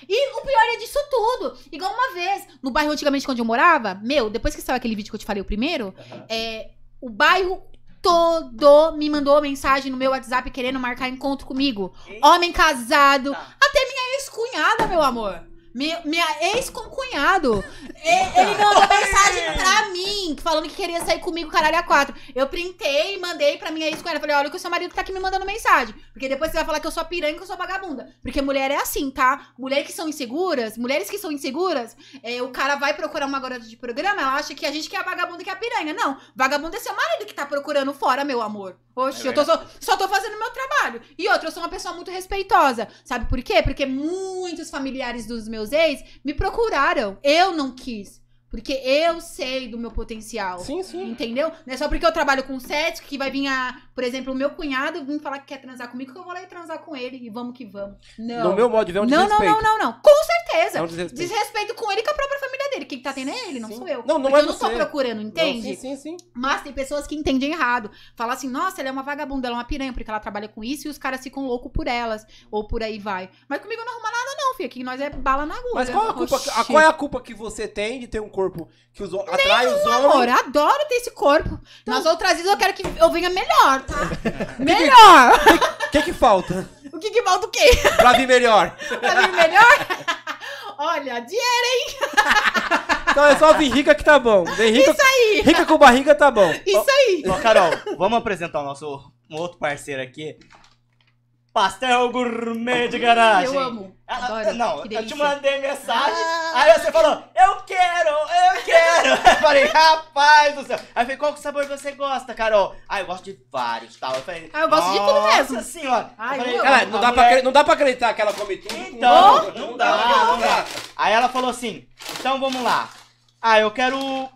E o pior é disso tudo. Igual uma vez, no bairro antigamente onde eu morava, meu, depois que saiu aquele vídeo que eu te falei o primeiro, é, o bairro todo me mandou mensagem no meu WhatsApp querendo marcar encontro comigo. Homem casado, Tá. ex-cunhada, meu amor. Minha, minha ex com cunhado. E- Ele me mandou mensagem [laughs] pra mim, falando que queria sair comigo, caralho, a quatro. Eu printei e mandei pra minha ex-cunhada. Falei, olha que o seu marido tá aqui me mandando mensagem. Porque depois você vai falar que eu sou piranha e que eu sou vagabunda. Porque mulher é assim, tá? Mulheres que são inseguras, mulheres que são inseguras, é, o cara vai procurar uma garota de programa, ela acha que a gente que é a vagabunda que é a piranha. Não, vagabunda é seu marido que tá procurando fora, meu amor. Oxe, É eu tô só, só tô fazendo meu trabalho. E outra, eu sou uma pessoa muito respeitosa. Sabe por quê? Porque muitos familiares dos meus me procuraram. Eu não quis. Porque eu sei do meu potencial. Sim, sim. Entendeu? Não é só porque eu trabalho com sexo que vai vir a, por exemplo, o meu cunhado vir falar que quer transar comigo que eu vou lá e transar com ele e vamos que vamos. Não. No meu modo de ver é um não, não, desrespeito. não, não, não. Com certeza. É um desrespeito. Desrespeito com ele e com a própria família dele. Quem tá tendo é ele, não Sim. sou eu. Não, não Porque é eu não tô você. procurando, Não, entende? sim, sim, sim. Mas tem pessoas que entendem errado. Fala assim, nossa, ela é uma vagabunda, ela é uma piranha, porque ela trabalha com isso e os caras ficam loucos por elas. Ou por aí vai. Mas comigo não arruma nada, não, filho. Aqui nós é bala na agulha. Mas qual, a culpa, a- qual é a culpa que você tem de ter um corpo que os, atrai os Amor, homens? adoro ter esse corpo. Então- Nas outras vezes eu quero que eu venha melhor, tá? [laughs] melhor! O [laughs] que que falta o que que falta o quê? pra vir melhor? [laughs] Pra vir melhor? Olha, dinheiro, Então é só vir rica que tá bom. Vem rica, isso aí! rica com barriga tá bom. Isso aí! Ó, Carol, vamos apresentar o nosso um outro parceiro aqui. Pastel gourmet de garagem. Eu amo. Ela- Adoro. não, eu te mandei mensagem, Ah. aí você falou, eu quero, eu quero. [laughs] Eu falei, rapaz do céu. Aí eu falei, qual que sabor você gosta, Carol? Ah, eu gosto de vários, tal. Eu falei, Ah, eu gosto de tudo mesmo. Nossa senhora. Ai, falei, Cara, não dá, pra, mulher- acre- não dá pra acreditar que ela come tudo. com- Então, não dá, não dá. Aí ela falou assim, então vamos lá. Ah, eu quero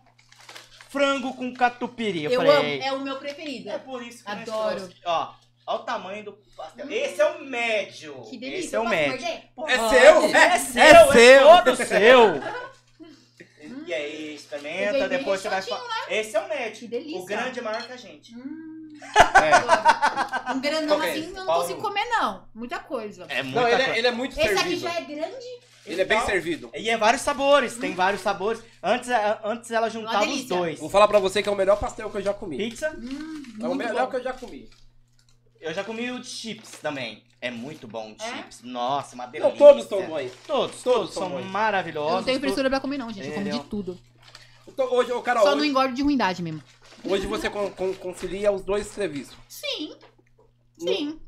frango com catupiry. Eu, Eu falei, amo. É o meu preferido. é por isso que nós Adoro. trouxe. Ó, olha o tamanho do pastel. Esse é o médio. Que delícia. Esse é o médio. É seu? É seu, É é, seu. todo seu. E aí, experimenta, depois você vai falar. Esse é o médio. Que delícia. O grande é maior que a gente. Hum, É. um grandão Qual é assim eu não Qual? consigo comer, não. Muita coisa. É muita Não, ele é, ele é muito Esse aqui servido. já é grande. Ele é bem Então, servido. E é vários sabores, tem vários sabores. Antes, antes ela juntava os dois. Vou falar pra você que é o melhor pastel que eu já comi. Pizza, Hum, É o melhor bom. que eu já comi. Eu já comi o de chips também. É muito bom o É? chips. Nossa, uma delícia. Não, todos estão bons. Todos, Todos todos são bons. maravilhosos. Eu não tenho frescura pra comer, não, gente. Eu como de tudo. Então, hoje, ô, Carol, Só não hoje, engordo de ruindade mesmo. hoje você con- con- concilia os dois serviços. Sim. Sim.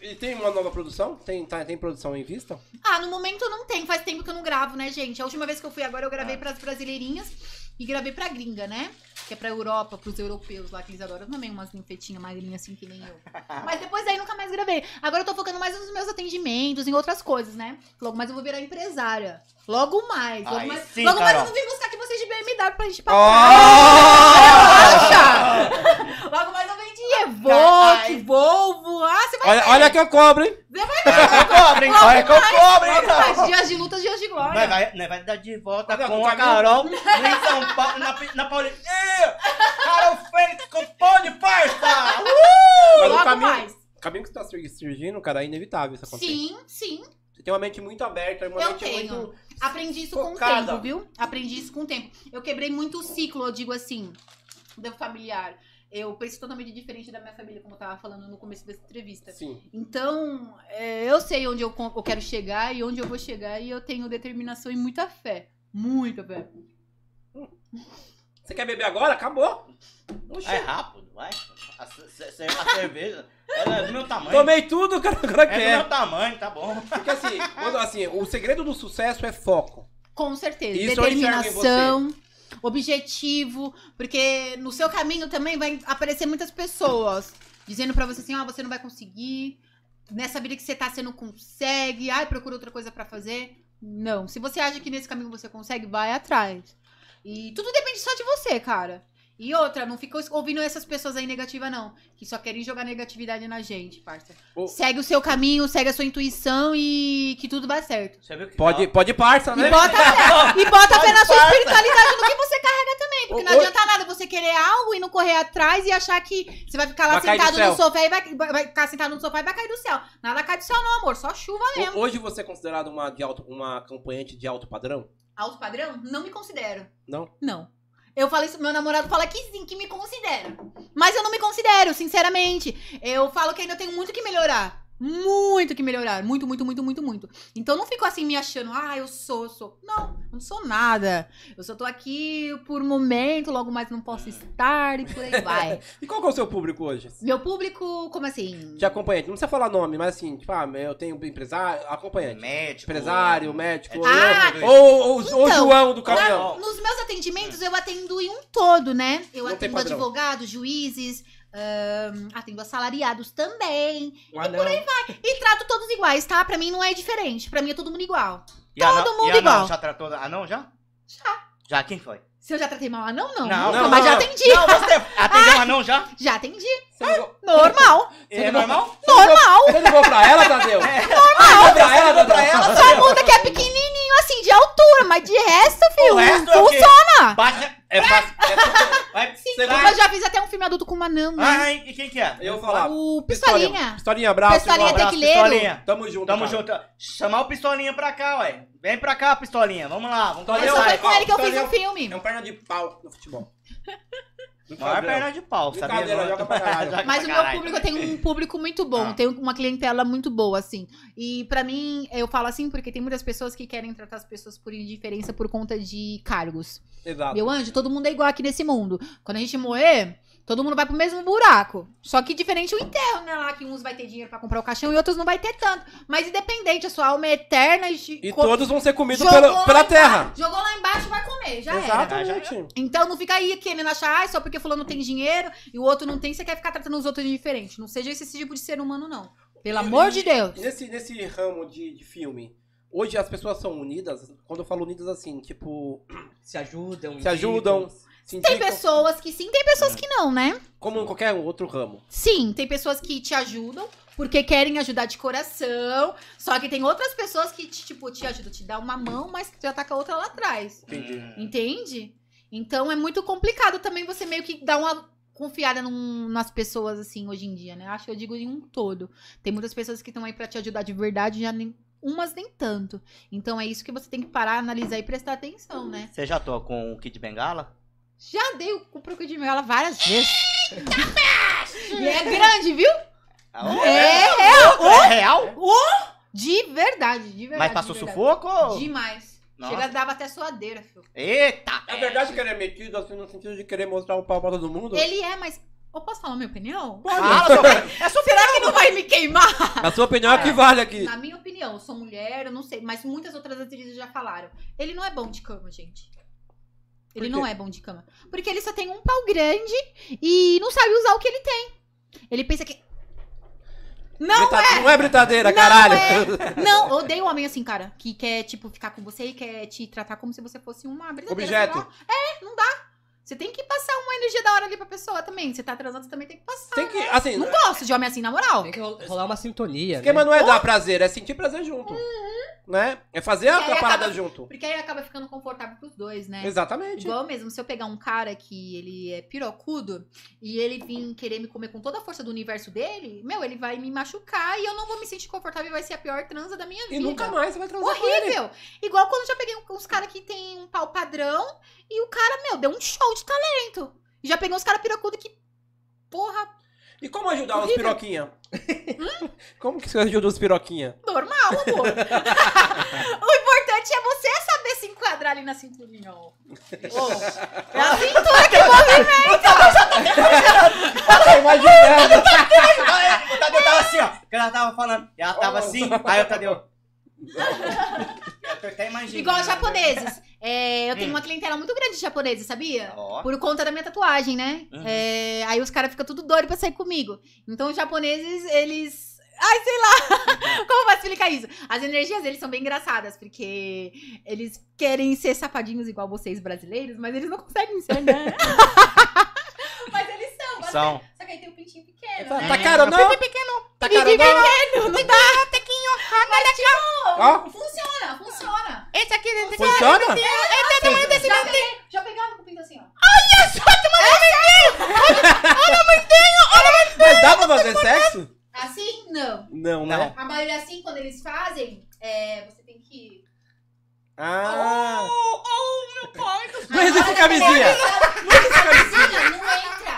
E tem uma nova produção? Tem, tá- tem produção em vista? Ah, no momento não tem. Faz tempo que eu não gravo, né, gente? A última vez que eu fui agora, eu gravei Ah. pras brasileirinhas e gravei pra gringa, né? Que é pra Europa, pros europeus lá que eles adoram. Também umas ninfetinhas magrinhas assim que nem eu. [laughs] Mas depois daí nunca mais gravei. Agora eu tô focando mais nos meus atendimentos, em outras coisas, né? Logo mais eu vou virar empresária. Logo mais. Logo Aí mais, sim, logo mais eu não vim buscar aqui vocês de BMW pra gente passar. Logo mais Evoque, Ai. Volvo. Ah, você vai Olha, olha que eu cobro, hein? Olha que eu cobro, hein? Olha que eu cobro, hein? ver. Dias de lutas, dias de glória. Vai, vai dar de volta Olha, com a caminho. Carol em São Paulo, na, na Paulista. Carol Fênix com pão de parça! Mas o Logo caminho, mais. o caminho que você tá sur- surgindo, cara, é inevitável isso acontecer. Sim, sim. Você tem uma mente muito aberta, uma Eu mente tenho. muito... Aprendi isso com o Focada. tempo, viu? Aprendi isso com o tempo. Eu quebrei muito o ciclo, eu digo assim, do familiar. Eu penso totalmente diferente da minha família, como eu tava falando no começo dessa entrevista. Sim. Então, é, eu sei onde eu, eu quero chegar e onde eu vou chegar e eu tenho determinação e muita fé. Muita fé. Você quer beber agora? Acabou. Oxi. É rápido, vai. A, ce- a cerveja ela é do meu tamanho. Tomei tudo, cara, agora É do quer. meu tamanho, tá bom. Porque assim, quando, assim, o segredo do sucesso é foco. Com certeza. Isso eu em Determinação, objetivo. Porque no seu caminho também vai aparecer muitas pessoas dizendo pra você assim: ó, você não vai conseguir. Nessa vida que você tá, você não consegue. Ai, procura outra coisa pra fazer. Não. Se você acha que nesse caminho você consegue, vai atrás. E tudo depende só de você, cara. E outra, não fica ouvindo essas pessoas aí negativas, não. Que só querem jogar negatividade na gente, parça. Ô. Segue o seu caminho, segue a sua intuição e que tudo vai certo. Você viu que Pode, pode parça, né? [laughs] E bota e bota fé na sua espiritualidade no que você carrega também. Porque não Ô, adianta nada você querer algo e não correr atrás e achar que você vai ficar lá Vai cair do sentado céu. no sofá e vai, vai- vai ficar sentado no sofá e vai cair do céu. Nada cai do céu, não, amor. Só chuva mesmo. Hoje você é considerado uma, de alto, uma acompanhante de alto padrão? Alto padrão? Não me considero. Não? Não. Eu falei isso, meu namorado fala que sim, que me considera. Mas eu não me considero, sinceramente. Eu falo que ainda tenho muito que melhorar. Muito que melhorar. Muito, muito, muito, muito, muito. Então não fico assim me achando, ah, eu sou, eu sou. Não, eu não sou nada. Eu só tô aqui por um momento, logo mais não posso estar e por aí vai. [laughs] E qual que é o seu público hoje? Meu público, como assim? De acompanhante. Não precisa falar nome, mas assim, tipo, ah, eu tenho empresário, acompanhante. Médico. Empresário, médico, Ah, ou, ou, ou então, João do Na- caminhão. nos meus atendimentos eu atendo em um todo, né? Eu Não atendo advogados, juízes, ahn, atendo assalariados também. Ah, não. E trato todos iguais, tá? Pra mim não é diferente. Pra mim é todo mundo igual. E anão- todo mundo e anão, igual. Já tratou anão já? Já. Já, quem foi? Se eu já tratei mal anão, não. Não, Nunca, não, mas já não. atendi. Não, você [laughs] atendeu anão já? Já atendi. Ligou, Normal. É normal? Normal. você ligou pra ela, Tadeu? É. Normal. pra ela, pra ela, Só muda que é pequenininho, assim, de altura. Mas de resto, filho, O resto é não É fácil. É super- [laughs] Vai, Sim, você eu já fiz até um filme adulto com uma né? Ah, e quem que é? Eu vou falar. o Pistolinha. Pistolinha. Pistolinha, abraço. Pistolinha tem Abraço, que ler. Pistolinha. Tamo junto, Tamo cara. junto. Chamar o Pistolinha pra cá, ué. Vem pra cá, Pistolinha. Vamos lá. Vamos Eu só foi o com ele que eu fiz Pistolinha um filme. É um perna de pau no futebol. [laughs] Maior perna de pau? Brincadeira, joga pra caralho. Joga Mas o pra meu caralho público tem um público muito bom, Ah. tem uma clientela muito boa, assim. E pra mim, eu falo assim porque tem muitas pessoas que querem tratar as pessoas por indiferença por conta de cargos. Exato. Meu anjo, todo mundo é igual aqui nesse mundo. Quando a gente morrer, Todo mundo vai pro mesmo buraco. Só que diferente o enterro, né? Lá que uns vai ter dinheiro pra comprar o caixão e outros não vai ter tanto. Mas independente, a sua alma é eterna e. E co- todos vão ser comidos pela, pela embaixo- terra. Jogou lá embaixo, vai comer. Já era. Exatamente. Então não fica aí querendo achar, ah, só porque fulano tem dinheiro e o outro não tem, você quer ficar tratando os outros de diferente. Não seja esse tipo de ser humano, não. Pelo amor de Deus. E Nesse, nesse ramo de, de filme, hoje as pessoas são unidas? Quando eu falo unidas assim, tipo, Se ajudam. se ajudam. Tem pessoas que sim, tem pessoas que não, né? como em qualquer outro ramo. Sim, tem pessoas que te ajudam porque querem ajudar de coração. Só que tem outras pessoas que, te, tipo, te ajudam, te dá uma mão, mas já tá com a outra lá atrás. Entendi. Hum. Entende? Então é muito complicado também você meio que dar uma confiada num- nas pessoas, assim, hoje em dia, né? Acho que eu digo em um todo. Tem muitas pessoas que estão aí pra te ajudar de verdade, já nem. Umas nem tanto. Então é isso que você tem que parar, analisar e prestar atenção, né? Você já tô com o Kid Bengala? Já dei o pro de ela várias vezes. e é grande, viu? Ah, É, É real? De verdade, de verdade. Mas passou de verdade. sufoco? Demais. Nossa. Chega, dava até suadeira, filho. Eita! É verdade que ele é metido assim no sentido de querer mostrar o pau pra todo mundo? Ele é, mas. Eu posso falar minha opinião? Fala, seu cara. É sua Será que não vai me queimar? A sua opinião é o que vale aqui. Na minha opinião, eu sou mulher, eu não sei, mas muitas outras atrizes já falaram. Ele não é bom de cama, gente. Ele não é bom de cama. Porque ele só tem um pau grande e não sabe usar o que ele tem. Ele pensa que. Não Brita- é! Não é brincadeira, Não caralho. é. [laughs] Não, eu odeio homem assim, cara. Que quer, tipo, ficar com você e quer te tratar como se você fosse uma brincadeira. Objeto. É, não dá. Você tem que passar uma energia da hora ali pra pessoa também. Você tá transando, você também tem que passar. Tem que, assim, Não gosto de homem assim, na moral. Tem que ro- rolar uma sintonia. o esquema né? não é dar prazer, é sentir prazer junto. Né? É fazer a, E a parada acaba- junto. Porque aí acaba ficando confortável pros dois, né? Exatamente. Igual mesmo, se eu pegar um cara que ele é pirocudo e ele vir querer me comer com toda a força do universo dele, meu, ele vai me machucar e eu não vou me sentir confortável e vai ser a pior transa da minha E vida. nunca mais você vai transar com ele. Horrível! Igual quando eu já peguei uns caras que tem um pau padrão e o cara, meu, deu um show de talento. E já peguei uns caras pirocudo que, porra, E como ajudar os Horrível. piroquinha? [laughs] como que você ajuda os piroquinha? normal, amor. [laughs] o importante é você saber se enquadrar ali na cinturinha, ó. [laughs] Ô, é a cintura que Tá imaginando. O Tadeu tava assim, ó. Que ela tava falando. E ela tava Oh. assim, aí o Tadeu. Eu tô até imaginando. Igual japoneses. É, eu tenho Hum. uma clientela muito grande de japoneses, sabia? Ó. Por conta da minha tatuagem, né? Uhum. É, aí os caras ficam tudo doido pra sair comigo. Então os japoneses, eles. Ai, sei lá! [laughs] Como posso explicar isso? As energias deles são bem engraçadas, porque eles querem ser safadinhos igual vocês brasileiros, mas eles não conseguem ser, né? [laughs] mas eles são. Só que aí tem um pintinho pequeno. Tá, né? tá caro não? Tá caro não? pequeno, não dá, tequinho. Mas, tipo, Ó. funciona, funciona. Esse aqui dentro Funciona? Já peguei, já pegava com o pinto assim, ó. Mas dá pra fazer sexo? Assim, não. Não, né? A maioria assim, quando eles fazem, é, você tem que. Ah. Aí Não existe na hora que camisinha. Não existe camisinha, não entra,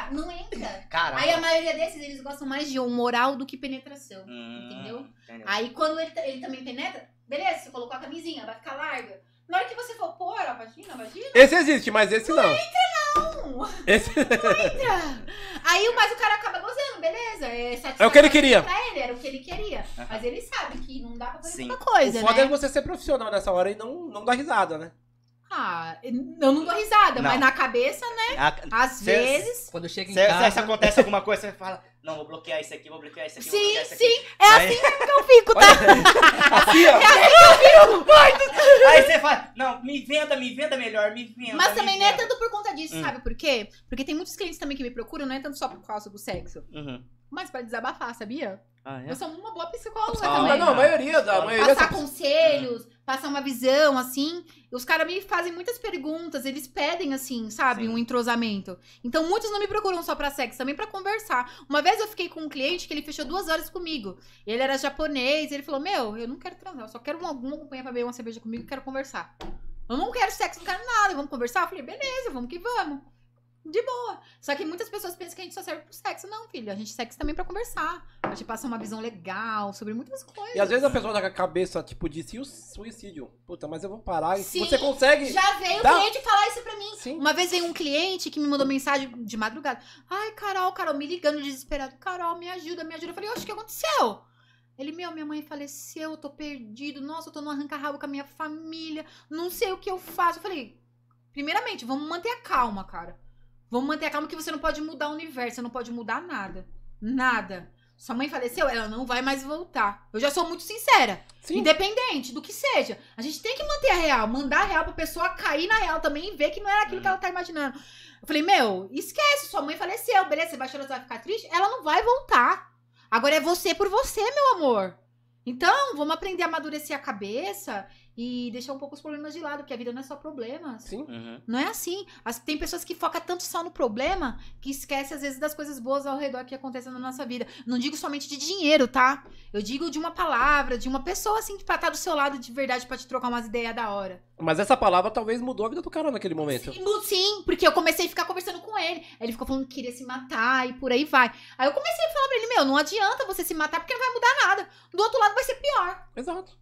não entra. Caramba. Aí a maioria desses, eles gostam mais de um moral do que penetração. Hum, Entendeu? entendeu? Aí quando ele, ele também penetra, beleza, você colocou a camisinha, vai ficar larga. Na hora que você for pôr a vagina, a vagina, Esse existe, mas esse não. não. [laughs] Esse... Entra. Aí, mas o cara acaba gozando, beleza. É, É o que ele queria. Pra ele, era o que ele queria. Mas ele sabe que não dá pra fazer Sim. muita coisa, o foda né? é você ser profissional nessa hora e não, não dar risada, né? Ah, eu não dou risada, Não. mas na cabeça, né? A- Às Cê- vezes. Quando chega em se, casa. se acontece alguma coisa, você fala, não, vou bloquear isso aqui, vou bloquear isso aqui, Sim, isso aqui. sim. É Aí- assim mesmo que eu fico, tá? [laughs] Assim, ó. Aí você fala, não, me venda, me venda melhor, me venda. Mas me também não é tanto por conta disso, Hum. sabe por quê? Porque tem muitos clientes também que me procuram, não é tanto só por causa do sexo. Uhum. Mas pra desabafar, sabia? Ah, é? Eu sou uma boa psicóloga Ah, também. Não, a maioria da a maioria Passar conselhos, passar uma visão, assim. Os caras me fazem muitas perguntas, eles pedem, assim, sabe, Sim. um entrosamento. Então, muitos não me procuram só pra sexo, também pra conversar. Uma vez eu fiquei com um cliente que ele fechou duas horas comigo. Ele era japonês, ele falou: Meu, eu não quero transar, eu só quero um, algum companhia pra beber uma cerveja comigo e quero conversar. Eu não quero sexo, não quero nada, vamos conversar? Eu falei: Beleza, vamos que vamos. De boa. Só que muitas pessoas pensam que a gente só serve pro sexo. Não, filho. A gente sexo também pra conversar. Pra te passar uma visão legal sobre muitas coisas. E às vezes a pessoa tá com a cabeça, tipo, de suicídio. Puta, mas eu vou parar. E Sim. você consegue. Já veio Dá- cliente falar isso pra mim. Sim. Uma vez veio um cliente que me mandou mensagem de madrugada. Ai, Carol, Carol, me ligando desesperado. Carol, me ajuda, me ajuda. Eu falei, oxe, o que aconteceu? Ele, meu, minha mãe faleceu, eu tô perdido. Nossa, eu tô no arranca-rabo com a minha família. Não sei o que eu faço. Eu falei, primeiramente, vamos manter a calma, cara. Vamos manter a calma que você não pode mudar o universo, você não pode mudar nada. Nada. Sua mãe faleceu, ela não vai mais voltar. Eu já sou muito sincera. Sim. Independente do que seja. A gente tem que manter a real, mandar a real pra pessoa cair na real também e ver que não era aquilo que ela tá imaginando. Eu falei, meu, esquece, sua mãe faleceu, beleza? Você vai chorar, você vai ficar triste? Ela não vai voltar. Agora é você por você, meu amor. Então, vamos aprender a amadurecer a cabeça e deixar um pouco os problemas de lado, porque a vida não é só problemas. Sim. Uhum. Não é assim. As- tem pessoas que focam tanto só no problema que esquece, às vezes, das coisas boas ao redor que acontecem na nossa vida. Não digo somente de dinheiro, tá? Eu digo de uma palavra, de uma pessoa, assim, pra estar do seu lado de verdade pra te trocar umas ideias da hora. Mas essa palavra talvez mudou a vida do cara naquele momento. Sim, sim, porque eu comecei a ficar conversando com ele. Aí ele ficou falando que queria se matar e por aí vai. Aí eu comecei a falar pra ele: Meu, não adianta você se matar porque não vai mudar nada. Do outro lado vai ser pior. Exato.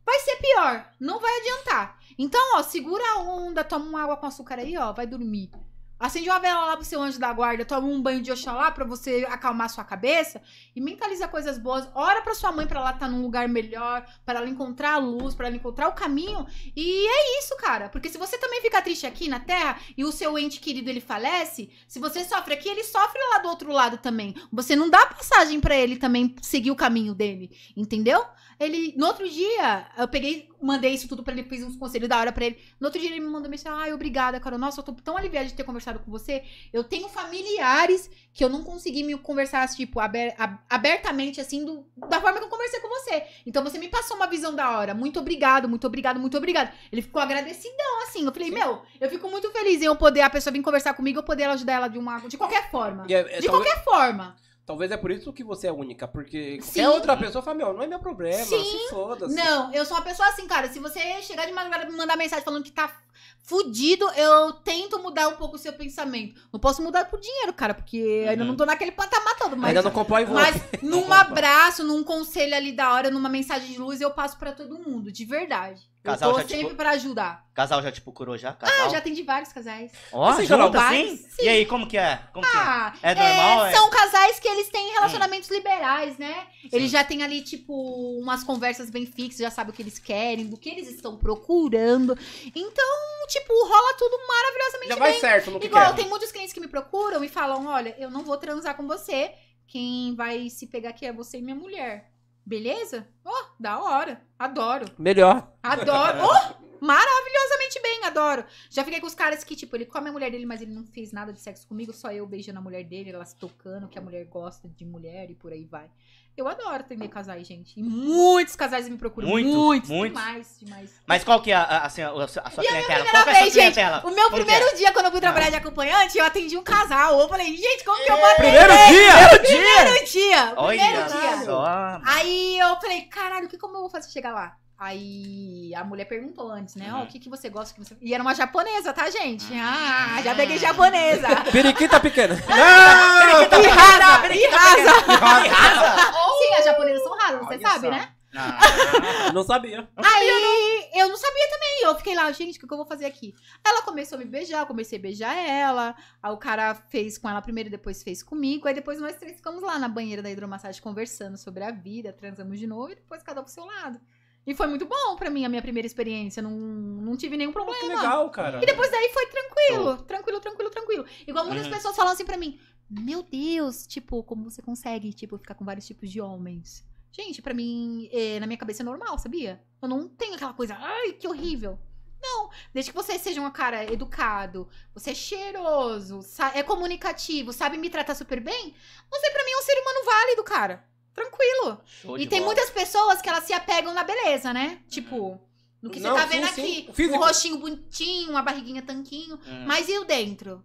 Pior. Não vai adiantar. Então, ó, segura a onda, toma uma água com açúcar aí, ó, vai dormir. Acende uma vela lá pro seu anjo da guarda, toma um banho de Oxalá pra você acalmar sua cabeça e mentaliza coisas boas. Ora pra sua mãe pra ela estar num lugar melhor, pra ela encontrar a luz, pra ela encontrar o caminho. E é isso, cara. Porque se você também fica triste aqui na Terra e o seu ente querido ele falece, se você sofre aqui, ele sofre lá do outro lado também. Você não dá passagem pra ele também seguir o caminho dele, entendeu? Ele, no outro dia, eu peguei, mandei isso tudo pra ele, fiz uns conselhos da hora pra ele. No outro dia ele me mandou mensagem, ai, obrigada, Carol. Nossa, eu tô tão aliviada de ter conversado com você. Eu tenho familiares que eu não consegui me conversar, tipo, aber- ab- abertamente, assim, do- da forma que eu conversei com você. Então você me passou uma visão da hora. Muito obrigado, muito obrigado, muito obrigado. Ele ficou agradecidão, assim. Eu falei, meu, eu fico muito feliz em eu poder, a pessoa vir conversar comigo, eu poder ajudar ela de uma, de qualquer forma. É- é De talvez, qualquer forma. Talvez é por isso que você é única. Porque Sim. qualquer outra pessoa fala, meu, não é meu problema. Sim. Se foda-se. Não, eu sou uma pessoa assim, cara. Se você chegar de madrugada e me mandar mensagem falando que tá fudido, eu tento mudar um pouco o seu pensamento. Não posso mudar por dinheiro, cara, porque ainda Uhum. não tô naquele patamar todo. Mas, Ainda não comprou iPhone. mas [laughs] num abraço, num conselho ali da hora, numa mensagem de luz, eu passo pra todo mundo, de verdade. Casal eu tô já, tipo, sempre pra ajudar. Casal já te procurou já? Ah, Casal? já atendi vários casais. Ó, Sim, junto assim? Sim. E aí, como que é? Como que é? Ah, É normal? É, são casais que eles têm relacionamentos liberais, né? Eles Sim. já têm ali, tipo, umas conversas bem fixas, já sabem o que eles querem, do que eles estão procurando. Então, tipo, rola tudo maravilhosamente Já bem. vai certo no que Igual, quer. tem muitos clientes que me procuram e falam: olha, eu não vou transar com você. Quem vai se pegar aqui é você e minha mulher. Beleza? Ó, da hora. Adoro. Melhor. Adoro. Oh, maravilhosamente bem, adoro. Já fiquei com os caras que, tipo, ele come a mulher dele, mas ele não fez nada de sexo comigo, só eu beijando a mulher dele, ela se tocando, que a mulher gosta de mulher e por aí vai. Eu adoro atender casais, gente. E muitos casais me procuram. Muitos, Muitos, muitos. demais, demais. Mas qual que é a, a, assim, a, a sua clientela? primeira Qual que é a sua vez, gente, clientela? O meu Como que primeiro dia, quando eu fui trabalhar de acompanhante, eu atendi um casal. Eu falei, gente, como que eu vou atender? Primeiro dia! Primeiro dia! Olha Primeiro dia. só. Aí eu falei, caralho, o que como eu vou fazer chegar lá? Aí a mulher perguntou antes, né? Ó, Uhum. o que, que você gosta? que você... E era uma japonesa, tá, gente? Ah, já peguei japonesa. [laughs] Periquita pequena. e rasa, e rasa. Que raça! [laughs] Sim, as japonesas são rasas, você sabe, né? Ah, Não sabia. Aí eu não sabia também. Eu fiquei lá, gente, o que, que eu vou fazer aqui? Ela começou a me beijar, eu comecei a beijar ela. Aí o cara fez com ela primeiro, depois fez comigo. Aí depois nós três ficamos lá na banheira da hidromassagem conversando sobre a vida, transamos de novo e depois cada um pro seu lado. E foi muito bom pra mim a minha primeira experiência. Não, não tive nenhum problema. que legal, cara. E depois daí foi tranquilo, tranquilo, tranquilo, tranquilo. Igual muitas Uhum. pessoas falam assim pra mim: Meu Deus, tipo, como você consegue, tipo, ficar com vários tipos de homens? Gente, pra mim, é, na minha cabeça é normal, sabia? Eu não tenho aquela coisa, ai, que horrível. Não, desde que você seja um cara educado, você é cheiroso, é comunicativo, sabe me tratar super bem, você pra mim é um ser humano válido, cara. Tranquilo. show E tem bola. muitas pessoas que elas se apegam na beleza, né? Tipo, no que Não, você tá sim, vendo sim. aqui. O físico. Um rostinho bonitinho, uma barriguinha tanquinho. Hum. Mas e o dentro?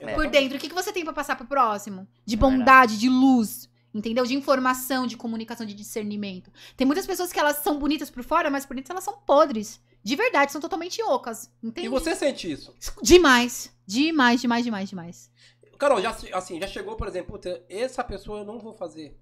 É. Por dentro, o que, que você tem pra passar pro próximo? De É bondade, de luz. Entendeu? De informação, de comunicação, de discernimento. Tem muitas pessoas que elas são bonitas por fora, mas por dentro elas são podres. De verdade, são totalmente ocas. Entende? E você sente isso? Demais. Demais, demais, demais, demais. Carol, já, assim, já chegou, por exemplo, essa pessoa eu não vou fazer.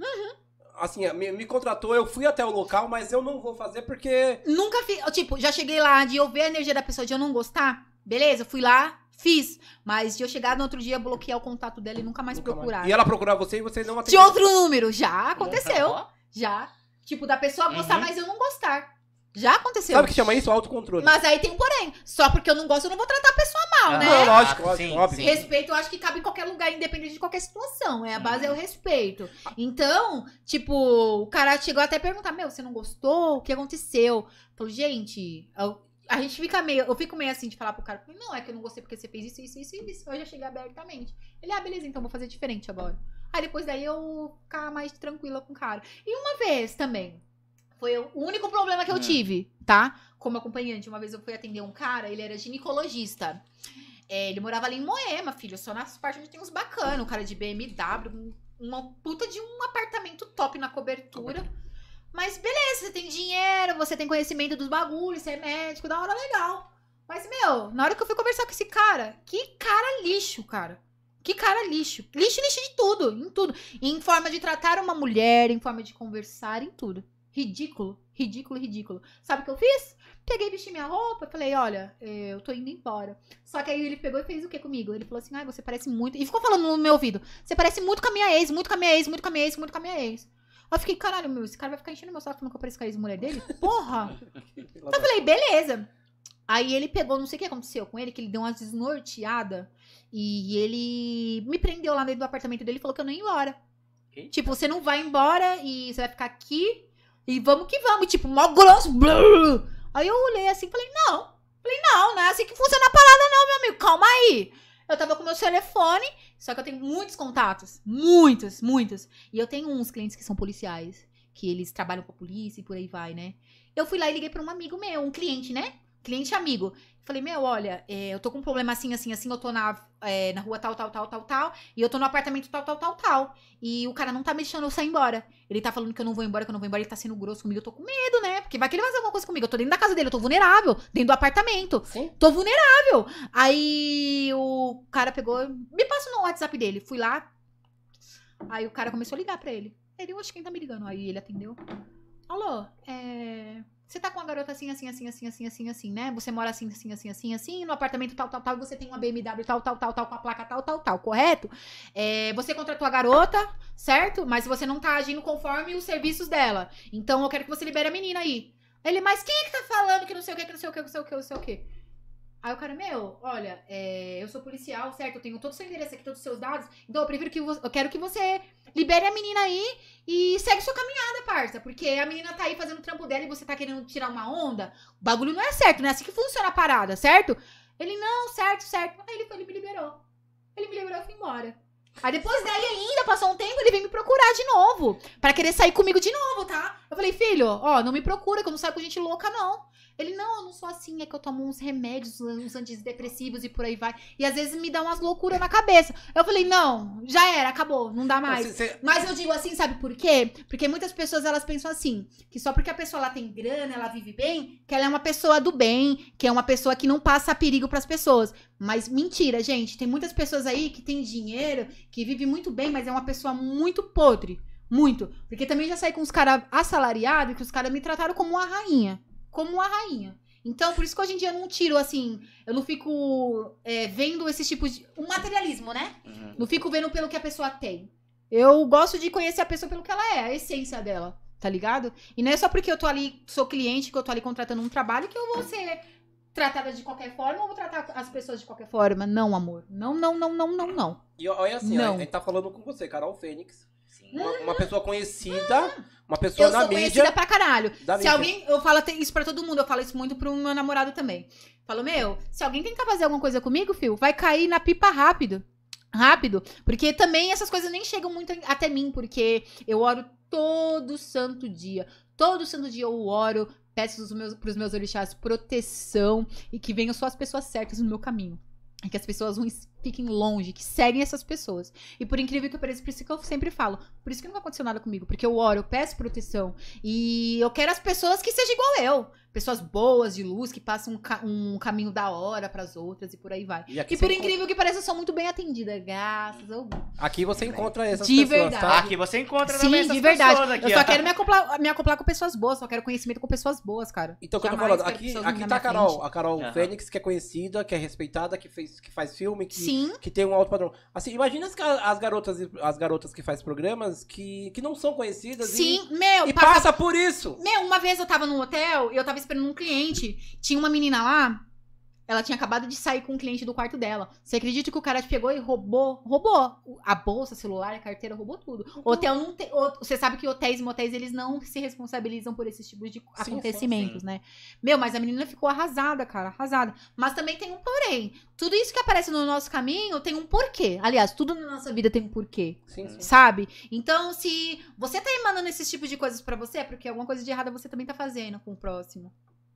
Uhum. Assim, me, me contratou, eu fui até o local, mas eu não vou fazer porque. Nunca fiz. Tipo, já cheguei lá de eu ver a energia da pessoa de eu não gostar. Beleza, fui lá, fiz. Mas de eu chegar no outro dia, bloquear o contato dela e nunca mais nunca procurar. E ela procurar você e você não De atendeu. outro número, já aconteceu. Já. Tipo, da pessoa gostar, Uhum. mas eu não gostar. Já aconteceu. Sabe o que chama isso? Autocontrole. Mas aí tem um porém. Só porque eu não gosto, eu não vou tratar a pessoa mal, Ah, né? Não, lógico, sim, lógico, óbvio. sim. Respeito, eu acho que cabe em qualquer lugar, independente de qualquer situação. É, a base é o respeito. Então, tipo, o cara chegou até a perguntar: Meu, você não gostou? O que aconteceu? Falou, gente, eu- a gente fica meio. Eu fico meio assim de falar pro cara: Não, é que eu não gostei porque você fez isso, isso, isso e isso. Eu já cheguei abertamente. Ele, ah, beleza, então vou fazer diferente agora. Aí depois daí eu ficar mais tranquila com o cara. E uma vez também. Foi o único problema que eu Hum. tive, tá? Como acompanhante. Uma vez eu fui atender um cara, ele era ginecologista. É, ele morava ali em Moema, filho, só nas partes onde tem uns bacanas. Um cara de BMW, um- uma puta de um apartamento top na cobertura. Mas beleza, você tem dinheiro, você tem conhecimento dos bagulhos, você é médico, da hora legal. Mas, meu, na hora que eu fui conversar com esse cara, que cara lixo, cara. Que cara lixo. Lixo, lixo de tudo, em tudo. Em forma de tratar uma mulher, em forma de conversar, em tudo. Ridículo, ridículo, ridículo. Sabe o que eu fiz? Peguei, vesti minha roupa, falei, olha, eu tô indo embora. Só que aí ele pegou e fez o que comigo? Ele falou assim, ai, você parece muito... E ficou falando no meu ouvido, você parece muito com a minha ex, muito com a minha ex, muito com a minha ex, muito com a minha ex. Aí eu fiquei, caralho, meu, esse cara vai ficar enchendo meu saco falando que eu pareço com a ex-mulher dele? Porra! Ela [laughs] Eu falei, beleza. Aí ele pegou, não sei o que aconteceu com ele, que ele deu uma desnorteada. E ele me prendeu lá dentro do apartamento dele e falou que eu não ia embora. Eita. Tipo, você não vai embora e você vai ficar aqui e vamos que vamos. Tipo, mó grosso. Aí eu olhei assim falei, não. Falei, não, não é assim que funciona a parada, não, meu amigo. Calma aí. Eu tava com meu telefone, só que eu tenho muitos contatos. Muitos, muitos. E eu tenho uns clientes que são policiais, que eles trabalham com a polícia e por aí vai, né? Eu fui lá e liguei pra um amigo meu, um cliente, né? Cliente amigo. Falei, meu, olha, é, eu tô com um problema assim, assim, assim, eu tô na, é, na rua tal, tal, tal, tal, tal, e eu tô no apartamento tal, tal, tal, tal. E o cara não tá me deixando eu sair embora. Ele tá falando que eu não vou embora, que eu não vou embora, ele tá sendo grosso comigo, eu tô com medo, né? Porque vai que ele vai fazer alguma coisa comigo. Eu tô dentro da casa dele, eu tô vulnerável, dentro do apartamento. Sim. Tô vulnerável. Aí o cara pegou, me passa no WhatsApp dele. Fui lá. Aí o cara começou a ligar pra ele. Ele, oxe, quem tá me ligando? Aí ele atendeu. Alô, é. Você tá com uma garota assim, assim, assim, assim, assim, assim, assim, né? Você mora assim, assim, assim, assim, assim, no apartamento tal, tal, tal, e você tem uma BMW tal, tal, tal, tal, com a placa tal, tal, tal, correto? É, você contratou a garota, certo? Mas você não tá agindo conforme os serviços dela. Então eu quero que você libere a menina aí. Ele, mas quem é que tá falando que não sei o que, que não sei o que, que não sei o que, não sei o que? Aí o cara, meu, olha, é, eu sou policial, certo? Eu tenho todo o seu endereço aqui, todos os seus dados. Então eu prefiro que vo- eu quero que você libere a menina aí e segue sua caminhada, parça. Porque a menina tá aí fazendo o trampo dela e você tá querendo tirar uma onda. O bagulho não é certo, não é assim que funciona a parada, certo? Ele, não, certo, certo. Aí ele, foi, ele me liberou. Ele me liberou e fui embora. Aí depois daí ainda, passou um tempo, ele veio me procurar de novo. Pra querer sair comigo de novo, tá? Eu falei, filho, ó, não me procura, que eu não saio com gente louca, não. Ele, não, eu não sou assim, é que eu tomo uns remédios, uns antidepressivos e por aí vai. E às vezes me dá umas loucuras na cabeça. Eu falei, não, já era, acabou, não dá mais. Você- você- Mas eu digo assim, sabe por quê? Porque muitas pessoas elas pensam assim, que só porque a pessoa ela tem grana, ela vive bem, que ela é uma pessoa do bem, que é uma pessoa que não passa perigo pras pessoas. Mas mentira, gente, tem muitas pessoas aí que têm dinheiro, que vive muito bem, mas é uma pessoa muito podre, muito. Porque também já saí com os caras assalariados que os caras me trataram como uma rainha, como uma rainha. Então, por isso que hoje em dia eu não tiro, assim, eu não fico é, vendo esses tipos de... O materialismo, né? Uhum. Não fico vendo pelo que a pessoa tem. Eu gosto de conhecer a pessoa pelo que ela é, a essência dela, tá ligado? E não é só porque eu tô ali, sou cliente, que eu tô ali contratando um trabalho, que eu vou ser tratada de qualquer forma ou vou tratar as pessoas de qualquer forma. Não, amor. Não, não, não, não, não, não. E olha assim, Não. a gente tá falando com você, Carol Fênix. Uma, uma pessoa conhecida, uma pessoa Eu na sou mídia. conhecida pra caralho. Da se mídia. alguém. Eu falo isso pra todo mundo, eu falo isso muito pro meu namorado também. Falo, meu, se alguém tentar fazer alguma coisa comigo, filho, vai cair na pipa rápido. Rápido. Porque também essas coisas nem chegam muito até mim, porque eu oro todo santo dia. Todo santo dia eu oro, peço os meus, pros meus orixás proteção e que venham só as pessoas certas no meu caminho. E que as pessoas ruins fiquem longe, que seguem essas pessoas. E por incrível que pareça, por isso que eu sempre falo, por isso que nunca aconteceu nada comigo, porque eu oro, eu peço proteção. E eu quero as pessoas que sejam igual eu. pessoas boas de luz que passam um, ca- um caminho da hora pras outras e por aí vai. E E por incrível que pareça, eu sou muito bem atendida, graças ao encontra- aqui você encontra essas De pessoas, verdade. tá? Aqui você encontra Sim, também essas de verdade. pessoas aqui, eu só ó. quero me acoplar, me acoplar com pessoas boas, só quero conhecimento com pessoas boas, cara. Então, o que eu tô falando, aqui, aqui tá a Carol, frente. a Carol Aham. Fênix, que é conhecida, que é respeitada, que, fez, que faz filme, que, Sim, que tem um alto padrão. Assim, imagina as, as garotas as garotas que faz programas que, que não são conhecidas sim, e, meu, e passa passa por isso. Meu, uma vez eu tava num hotel e eu tava esperando um cliente. Tinha uma menina lá. Ela tinha acabado de sair com um cliente do quarto dela. Você acredita que o cara pegou e roubou? Roubou a bolsa, celular, a carteira, roubou tudo. Hotel não tem. Você sabe que hotéis e motéis eles não se responsabilizam por esses tipos de sim, acontecimentos, sim. né? Meu, mas a menina ficou arrasada, cara, arrasada. Mas também tem um porém. Tudo isso que aparece no nosso caminho tem um porquê. Aliás, tudo na nossa vida tem um porquê. Sim, sim. Sabe? Então, se você tá emanando esses tipos de coisas pra você, é porque alguma coisa de errada você também tá fazendo com o próximo.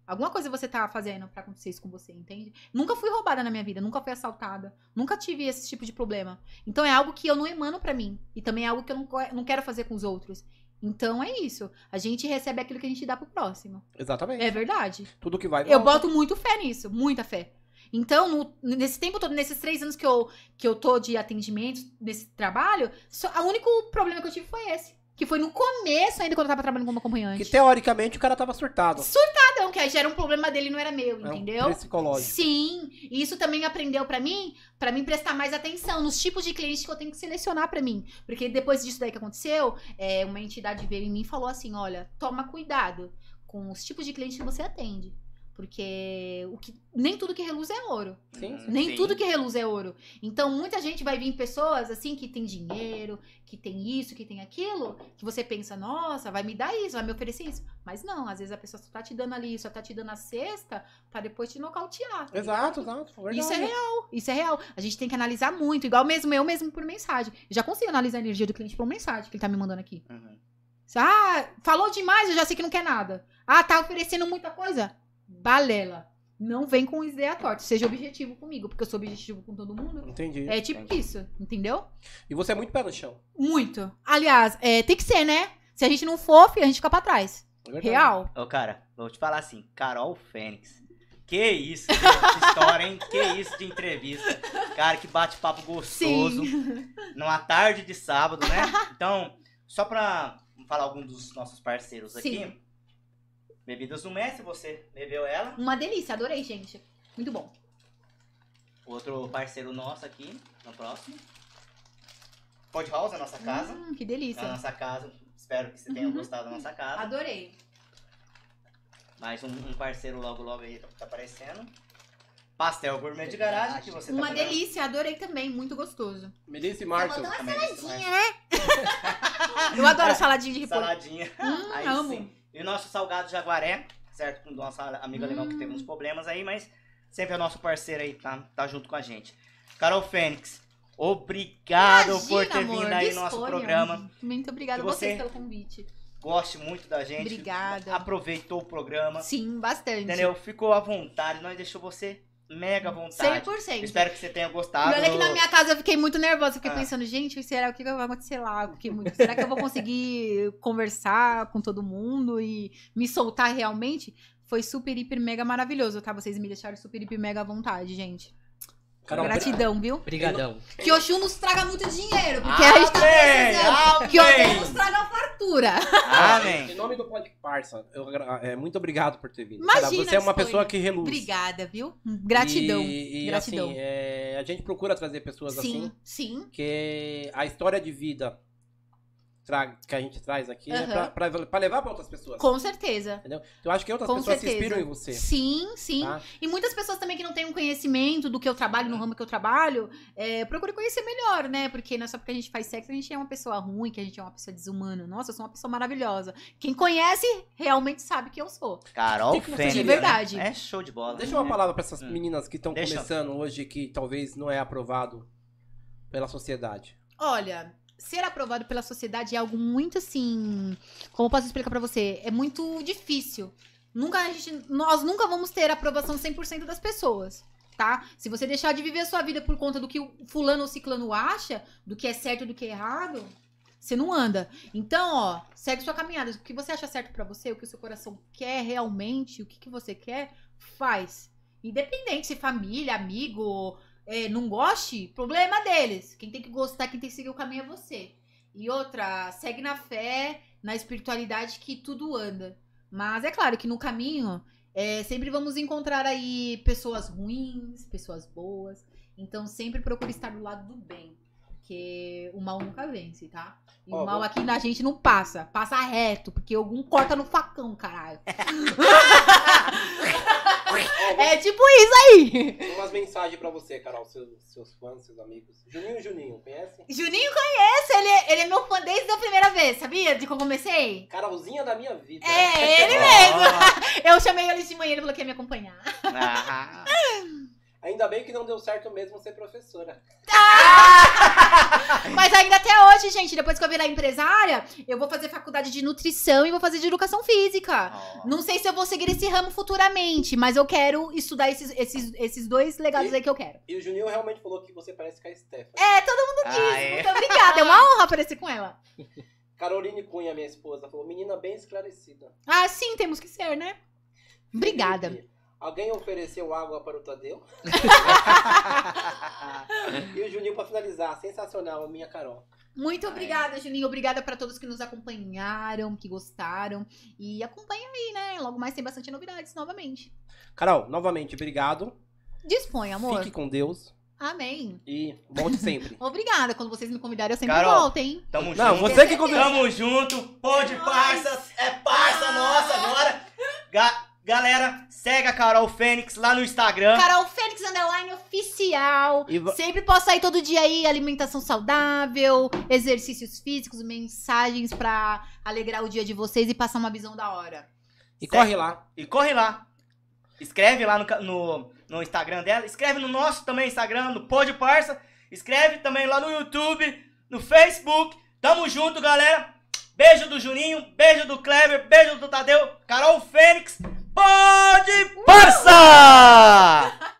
Alguma coisa você tá fazendo pra acontecer isso com você, entende? Nunca fui roubada na minha vida, nunca fui assaltada, nunca tive esse tipo de problema. Então é algo que eu não emano pra mim. E também é algo que eu não, quero fazer com os outros. Então é isso. A gente recebe aquilo que a gente dá pro próximo. Exatamente. É verdade. Tudo que vai. Eu volta. boto muito fé nisso, muita fé. Então, no- nesse tempo todo, nesses três anos que eu, que eu tô de atendimento, nesse trabalho, só, o único problema que eu tive foi esse. Que foi no começo, ainda quando eu tava trabalhando como acompanhante. Que teoricamente o cara tava surtado. Surtadão, que aí já era um problema dele, não era meu, É um entendeu? psicológico. Sim, e isso também aprendeu pra mim, pra mim prestar mais atenção nos tipos de clientes que eu tenho que selecionar pra mim, porque depois disso daí que aconteceu, é, uma entidade veio em mim e falou assim, olha, toma cuidado com os tipos de clientes que você atende, porque o que nem tudo que reluz é ouro, Sim, sim. nem Sim. tudo que reluz é ouro. Então muita gente vai vir pessoas assim que tem dinheiro, que tem isso, que tem aquilo, que você pensa, nossa, vai me dar isso, vai me oferecer isso, mas não, às vezes a pessoa só tá te dando ali, só tá te dando a cesta pra depois te nocautear. Exato, exato. Verdade. Isso é real, isso é real. A gente tem que analisar muito, igual mesmo eu mesmo por mensagem. Eu já consigo analisar a energia do cliente por mensagem que ele tá me mandando aqui. Uhum. Ah, falou demais, eu já sei que não quer nada. Ah, tá oferecendo muita coisa. Balela. Não vem com ideia torta. Seja objetivo comigo, porque eu sou objetivo com todo mundo. Entendi. É tipo Entendi. isso, entendeu? E você é muito pé no chão. Muito. Aliás, é, tem que ser, né? Se a gente não for, filho, a gente fica pra trás. É verdade. Real. Ô, cara, vou te falar assim, Carol Fênix. Que isso de de história, hein? Que isso de entrevista. Cara, que bate-papo gostoso. Sim. Numa tarde de sábado, né? [laughs] Então, só pra falar algum dos nossos parceiros aqui. Bebidas do Mestre, você bebeu ela. Uma delícia, adorei, gente. Muito bom. Outro parceiro nosso aqui, no próximo. Pod House, a nossa casa. Hum, que A delícia. nossa casa. Espero que você tenha Uhum. gostado da nossa casa. Adorei. Mais um, um parceiro logo, logo aí tá aparecendo. Pastel Gourmet de Garagem, que você Uma tá comendo. delícia, adorei também, muito gostoso. Melissa e Márcio. Tá Também, Saladinha, né? [laughs] Eu adoro saladinha de repolho. Saladinha. Hum, Aí amo. sim. E o nosso salgado jaguaré, certo? Com o nosso amigo alemão que teve Hum. uns problemas aí, mas sempre é nosso parceiro aí, tá, tá junto com a gente. Carol Fênix, obrigado por ter amor, vindo aí no nosso programa. Muito obrigada a você- vocês pelo convite. Goste muito da gente. Obrigada. Aproveitou o programa. Sim, bastante. Entendeu? Ficou à vontade. Nós deixou você mega à vontade. 100%. Espero que você tenha gostado. olha que na minha casa eu fiquei muito nervosa. Fiquei Ah. pensando, gente, será o que vai acontecer lá? Fiquei muito, será que eu vou conseguir [laughs] conversar com todo mundo e me soltar realmente? Foi super, hiper, mega maravilhoso, tá? Vocês me deixaram super, hiper, mega à vontade, gente. Carol, Gratidão, viu? Brigadão. Que Oxum nos traga muito dinheiro, porque a gente tá Amém! precisando. Que Oxum Amém! nos traga fartura. Amém! Em nome do Pod Parça, eu é, muito obrigado por ter vindo. Imagina, Cara, você é uma pessoa que reluz. Obrigada, viu? Gratidão. E, e, Gratidão. assim, é, a gente procura trazer pessoas sim, assim, sim. que a história de vida tra- que a gente traz aqui é Aham. pra, pra- pra levar pra outras pessoas. Com certeza. Entendeu? Então, eu acho que outras Com pessoas se certeza. inspiram em você. Sim, sim. Tá? E muitas pessoas também que não têm um conhecimento do que eu trabalho, no ramo que eu trabalho, é, procure conhecer melhor, né? Porque não é só porque a gente faz sexo, a gente é uma pessoa ruim, que a gente é uma pessoa desumana. Nossa, eu sou uma pessoa maravilhosa. Quem conhece, realmente sabe que eu sou. Carol Que que você Fênix. De diria, verdade. É show de bola. Deixa uma palavra pra essas Hum. meninas que estão começando hoje, que talvez não é aprovado pela sociedade. Olha, ser aprovado pela sociedade é algo muito assim. Como eu posso explicar pra você? É muito difícil. Nunca a gente, nós nunca vamos ter aprovação 100% das pessoas. Tá? Se você deixar de viver a sua vida por conta do que o fulano ou ciclano acha, do que é certo do que é errado, você não anda. Então, ó, segue sua caminhada. O que você acha certo pra você, o que o seu coração quer realmente, o que, que você quer, faz. Independente se família, amigo, é, não goste, problema deles. Quem tem que gostar, quem tem que seguir o caminho é você. E outra, segue na fé, na espiritualidade que tudo anda. Mas é claro que no caminho é, sempre vamos encontrar aí pessoas ruins, pessoas boas. Então sempre procure estar do lado do bem. Porque o mal nunca vence, tá? E Ó, o mal vou- aqui na gente não passa. Passa reto, porque algum corta no facão, caralho. [laughs] é tipo isso aí. Tem umas mensagens pra você, Carol, seus, seus fãs, seus amigos. Juninho Juninho, conhece? Juninho conhece, ele, é- ele é meu fã desde a primeira vez, sabia? De que eu comecei? Carolzinha da minha vida. É, ele mesmo. [laughs] Eu chamei ele de manhã, ele falou que ia me acompanhar. Ah. Ainda bem que não deu certo mesmo ser professora. [laughs] Mas ainda até hoje, gente, depois que eu virar empresária, eu vou fazer faculdade de nutrição e vou fazer de educação física. Não sei se eu vou seguir esse ramo futuramente, mas eu quero estudar esses, esses, esses dois legados aí que eu quero. E o Juninho realmente falou que você parece com a Stephanie. É, todo mundo Ah, diz. é. Muito obrigada. É uma [laughs] honra aparecer com ela. Caroline Cunha, minha esposa, falou: menina bem esclarecida. Ah, sim, temos que ser, né? Obrigada. Felipe, Alguém ofereceu água para o Tadeu? [laughs] e o Juninho, pra finalizar, sensacional, minha Carol. Muito obrigada, Juninho. Obrigada pra todos que nos acompanharam, que gostaram. E acompanha aí, né? Logo mais tem bastante novidades novamente. Carol, novamente, obrigado. Dispõe, amor. Fique com Deus Amém. e volte sempre. [laughs] Obrigada. Quando vocês me convidarem, eu sempre Carol. volto, hein? Tamo Não, junto. você que convidou. Tamo junto. Pô de parça. É parça nossa agora. Ga- galera, segue a Carol Fênix lá no Instagram. Carol Fênix Underline Oficial. E Sempre posto aí todo dia aí alimentação saudável, exercícios físicos, mensagens pra alegrar o dia de vocês e passar uma visão da hora. E corre lá. E corre lá. Escreve lá no, no, no Instagram dela. Escreve no nosso também Instagram, no Pô de Parça. Escreve também lá no YouTube, no Facebook. Tamo junto, galera. Beijo do Juninho, beijo do Kleber, beijo do Tadeu, Carol Fênix. Pode, parça! [laughs]